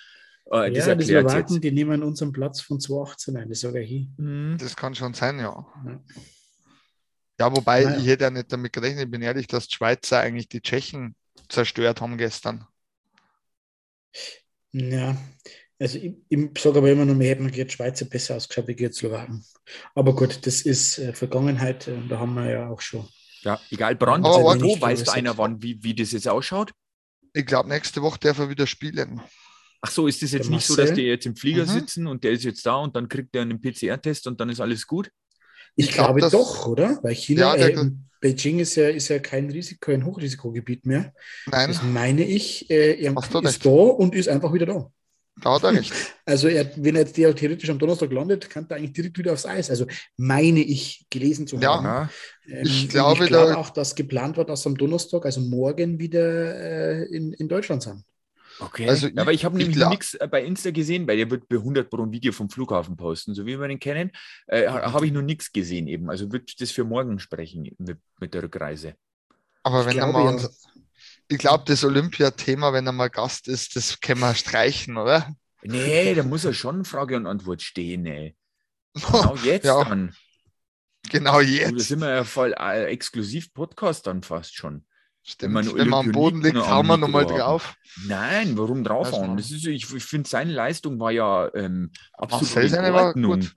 Äh, ja, die Slowaken, jetzt. die nehmen unseren Platz von 2018 ein, das sage ich hin. Hm. Das kann schon sein, ja. Ja. Ja, wobei Naja. ich hätte ja nicht damit gerechnet, ich bin ehrlich, dass die Schweizer eigentlich die Tschechen zerstört haben gestern. Ja, also ich, ich sage aber immer noch, wir hätten gegen die Schweizer besser ausgeschaut wie die Slowaken. Aber gut, das ist äh, Vergangenheit, äh, da haben wir ja auch schon. Ja, egal, Brand, Aber wo weißt du verwässert. einer, wann, wie, wie das jetzt ausschaut? Ich glaube, nächste Woche darf er wieder spielen. Ach so, ist das jetzt nicht so, dass die jetzt im Flieger Mhm. sitzen und der ist jetzt da und dann kriegt er einen PCR-Test und dann ist alles gut? Ich, Ich glaub, glaube das- doch, oder? Weil China, Ja, der- äh, Beijing ist ja, ist ja kein Risiko, kein Hochrisikogebiet mehr. Nein, Das meine ich, äh, er ist recht. da und ist einfach wieder da. da hat er recht. Also er, wenn er jetzt theoretisch am Donnerstag landet, kann er eigentlich direkt wieder aufs Eis. Also meine ich gelesen zu haben. Ja. Ähm, Ich glaube, ich glaube da- auch, dass geplant war, dass am Donnerstag, also morgen, wieder äh, in, in Deutschland sind. Okay. Also Ja, aber ich habe ich nämlich nichts bei Insta gesehen, weil der wird bei 100 Pro ein Video vom Flughafen posten, so wie wir den kennen. Äh, ha- habe ich noch nichts gesehen eben. Also wird das für morgen sprechen mit, mit der Rückreise. Aber Ich wenn er mal ja. ich glaube, das Olympiathema, wenn er mal Gast ist, das können wir streichen, oder? Nee, da muss ja schon Frage und Antwort stehen, ey. Genau jetzt Ja. dann. genau Und da jetzt. sind wir ja voll äh, exklusiv Podcast dann fast schon. Stimmt. man Wenn man am Boden liegt, hauen wir nochmal drauf. Nein, warum draufhauen? Das ist, ich ich finde, seine Leistung war ja ähm, absolut Marcel in Ordnung.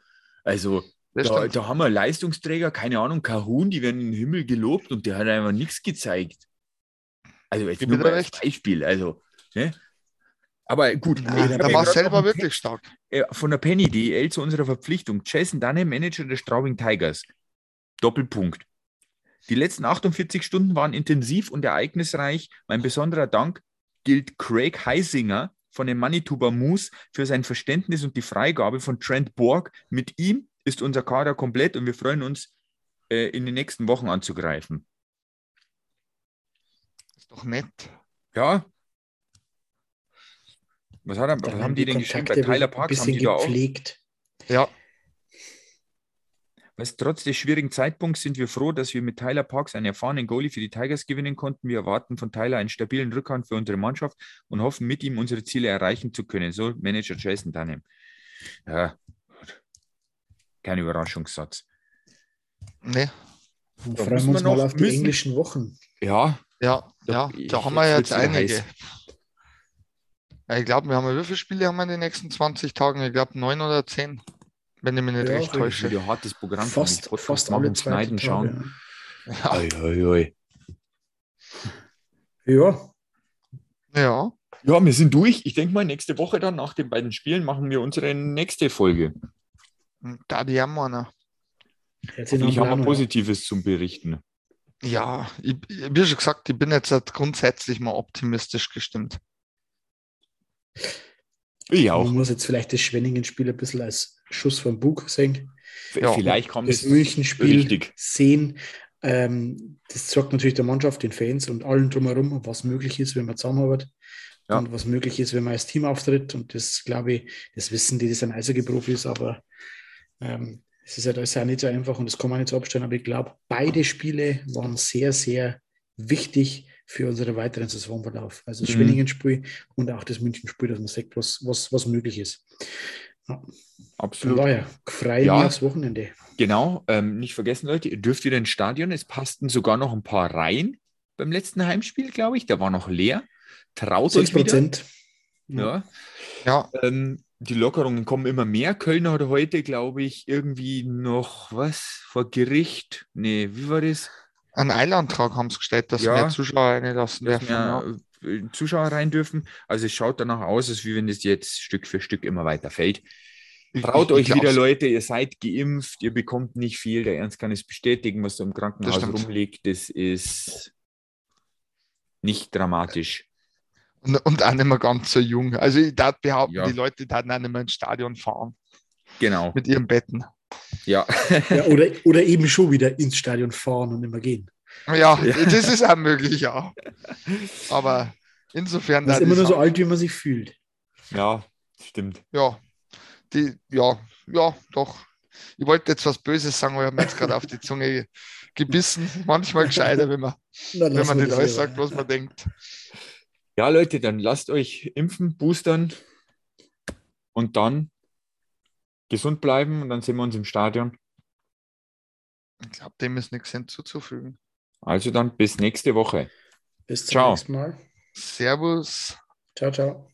Also, da, da haben wir Leistungsträger, keine Ahnung, Kahun, die werden in den Himmel gelobt und der hat einfach nichts gezeigt. Also, jetzt nur mal als. Beispiel. Also, ne? Aber gut, ich der Der war einen wirklich stark. äh, von der Penny DL zu unserer Verpflichtung. Jason Dunham, Manager der Straubing Tigers. Doppelpunkt. Die letzten 48 Stunden waren intensiv und ereignisreich. Mein besonderer Dank gilt Craig Heisinger von den Manitoba Moose für sein Verständnis und die Freigabe von Trent Borg. Mit ihm ist unser Kader komplett und wir freuen uns, äh, in den nächsten Wochen anzugreifen. Ist doch nett. Ja. Was, hat er, was haben die denn geschrieben? Bei Tyler Parks haben die da auch gepflegt. Ja, Weißt, trotz des schwierigen Zeitpunkts sind wir froh, dass wir mit Tyler Parks einen erfahrenen Goalie für die Tigers gewinnen konnten. Wir erwarten von Tyler einen stabilen Rückhand für unsere Mannschaft und hoffen, mit ihm unsere Ziele erreichen zu können. So Manager Jason Dunham. Ja, kein Überraschungssatz. ne, Und Da freuen wir uns wir noch- mal auf die müssen- englischen Wochen. Ja, ja, Da- ja, ich- da haben wir jetzt einige. heiß. Ja, ich glaube, wir haben wie viele Spiele haben wir in den nächsten 20 Tagen? Ich glaube neun oder zehn, wenn ich mich nicht Ja, recht täusche. ein hartes Programm. Fast. Podcast fast alle zwei schneiden, Tage, schauen. Ja. Oi, oi, oi. Ja, ja, Ja, wir sind durch. Ich denke mal, nächste Woche dann nach den beiden Spielen machen wir unsere nächste Folge. da die haben wir noch. Hoffentlich haben wir. Positives zum Berichten. Ja, ich, ich, wie schon gesagt, ich bin jetzt halt grundsätzlich mal optimistisch gestimmt. Ich auch. Man muss jetzt vielleicht das Schwenningen-Spiel ein bisschen als Schuss vom Bug sehen. Ja, Vielleicht kommt Das es München-Spiel richtig. sehen. Ähm, das sagt natürlich der Mannschaft, den Fans und allen drumherum, was möglich ist, wenn man zusammenarbeitet Ja. und was möglich ist, wenn man als Team auftritt. Und das, glaube ich, das wissen die, das sind Eishockey-Profis, aber ähm, es ist ja das ist ja nicht so einfach und das kann man nicht so abstellen. Aber ich glaube, beide Spiele waren sehr, sehr wichtig für unseren weiteren Saisonverlauf. Also das Mhm. Schwenningen-Spiel und auch das München-Spiel, dass man sagt, was, was, was möglich ist. Ja, von Absolut. daher freue ich Ja. aufs Wochenende. Genau, ähm, nicht vergessen, Leute, ihr dürft wieder ins Stadion. Es passten sogar noch ein paar rein beim letzten Heimspiel, glaube ich. Da war noch leer. Traut euch 6 wieder. Prozent. Ja. Ja, Ähm, die Lockerungen kommen immer mehr. Kölner hat heute, glaube ich, irgendwie noch was vor Gericht. Nee, wie war das? einen Eilantrag haben sie gestellt, dass Ja. mehr Zuschauer reinlassen dürfen. Ja. mehr äh, Zuschauer rein dürfen. Also es schaut danach aus, als wie wenn das jetzt Stück für Stück immer weiter fällt. Traut ich- euch ich wieder. Leute, ihr seid geimpft, ihr bekommt nicht viel. Der Ernst kann es bestätigen, was da im Krankenhaus stimmt. rumliegt. Das ist nicht dramatisch. Und, und auch nicht mehr ganz so jung. Also ich darf behaupten, Ja. die Leute würden auch nicht mehr ins Stadion fahren Genau. mit ihren Betten. Ja. Ja, oder, oder eben schon wieder ins Stadion fahren und immer gehen. Ja, Ja. das ist auch möglich, ja. Aber insofern, Man ist immer nur so alt, wie man sich fühlt. ja, stimmt. ja, die, ja, ja, doch. Ich wollte jetzt was Böses sagen, aber ich habe mir jetzt gerade auf die Zunge gebissen. Manchmal gescheiter, wenn man, Dann wenn man nicht das alles sagt, was man denkt. Ja, Leute, dann lasst euch impfen, boostern und dann gesund bleiben und dann sehen wir uns im Stadion. Ich glaube, dem ist nichts hinzuzufügen. Also dann bis nächste Woche. Bis zum Ciao. nächsten Mal. Servus. Ciao, ciao.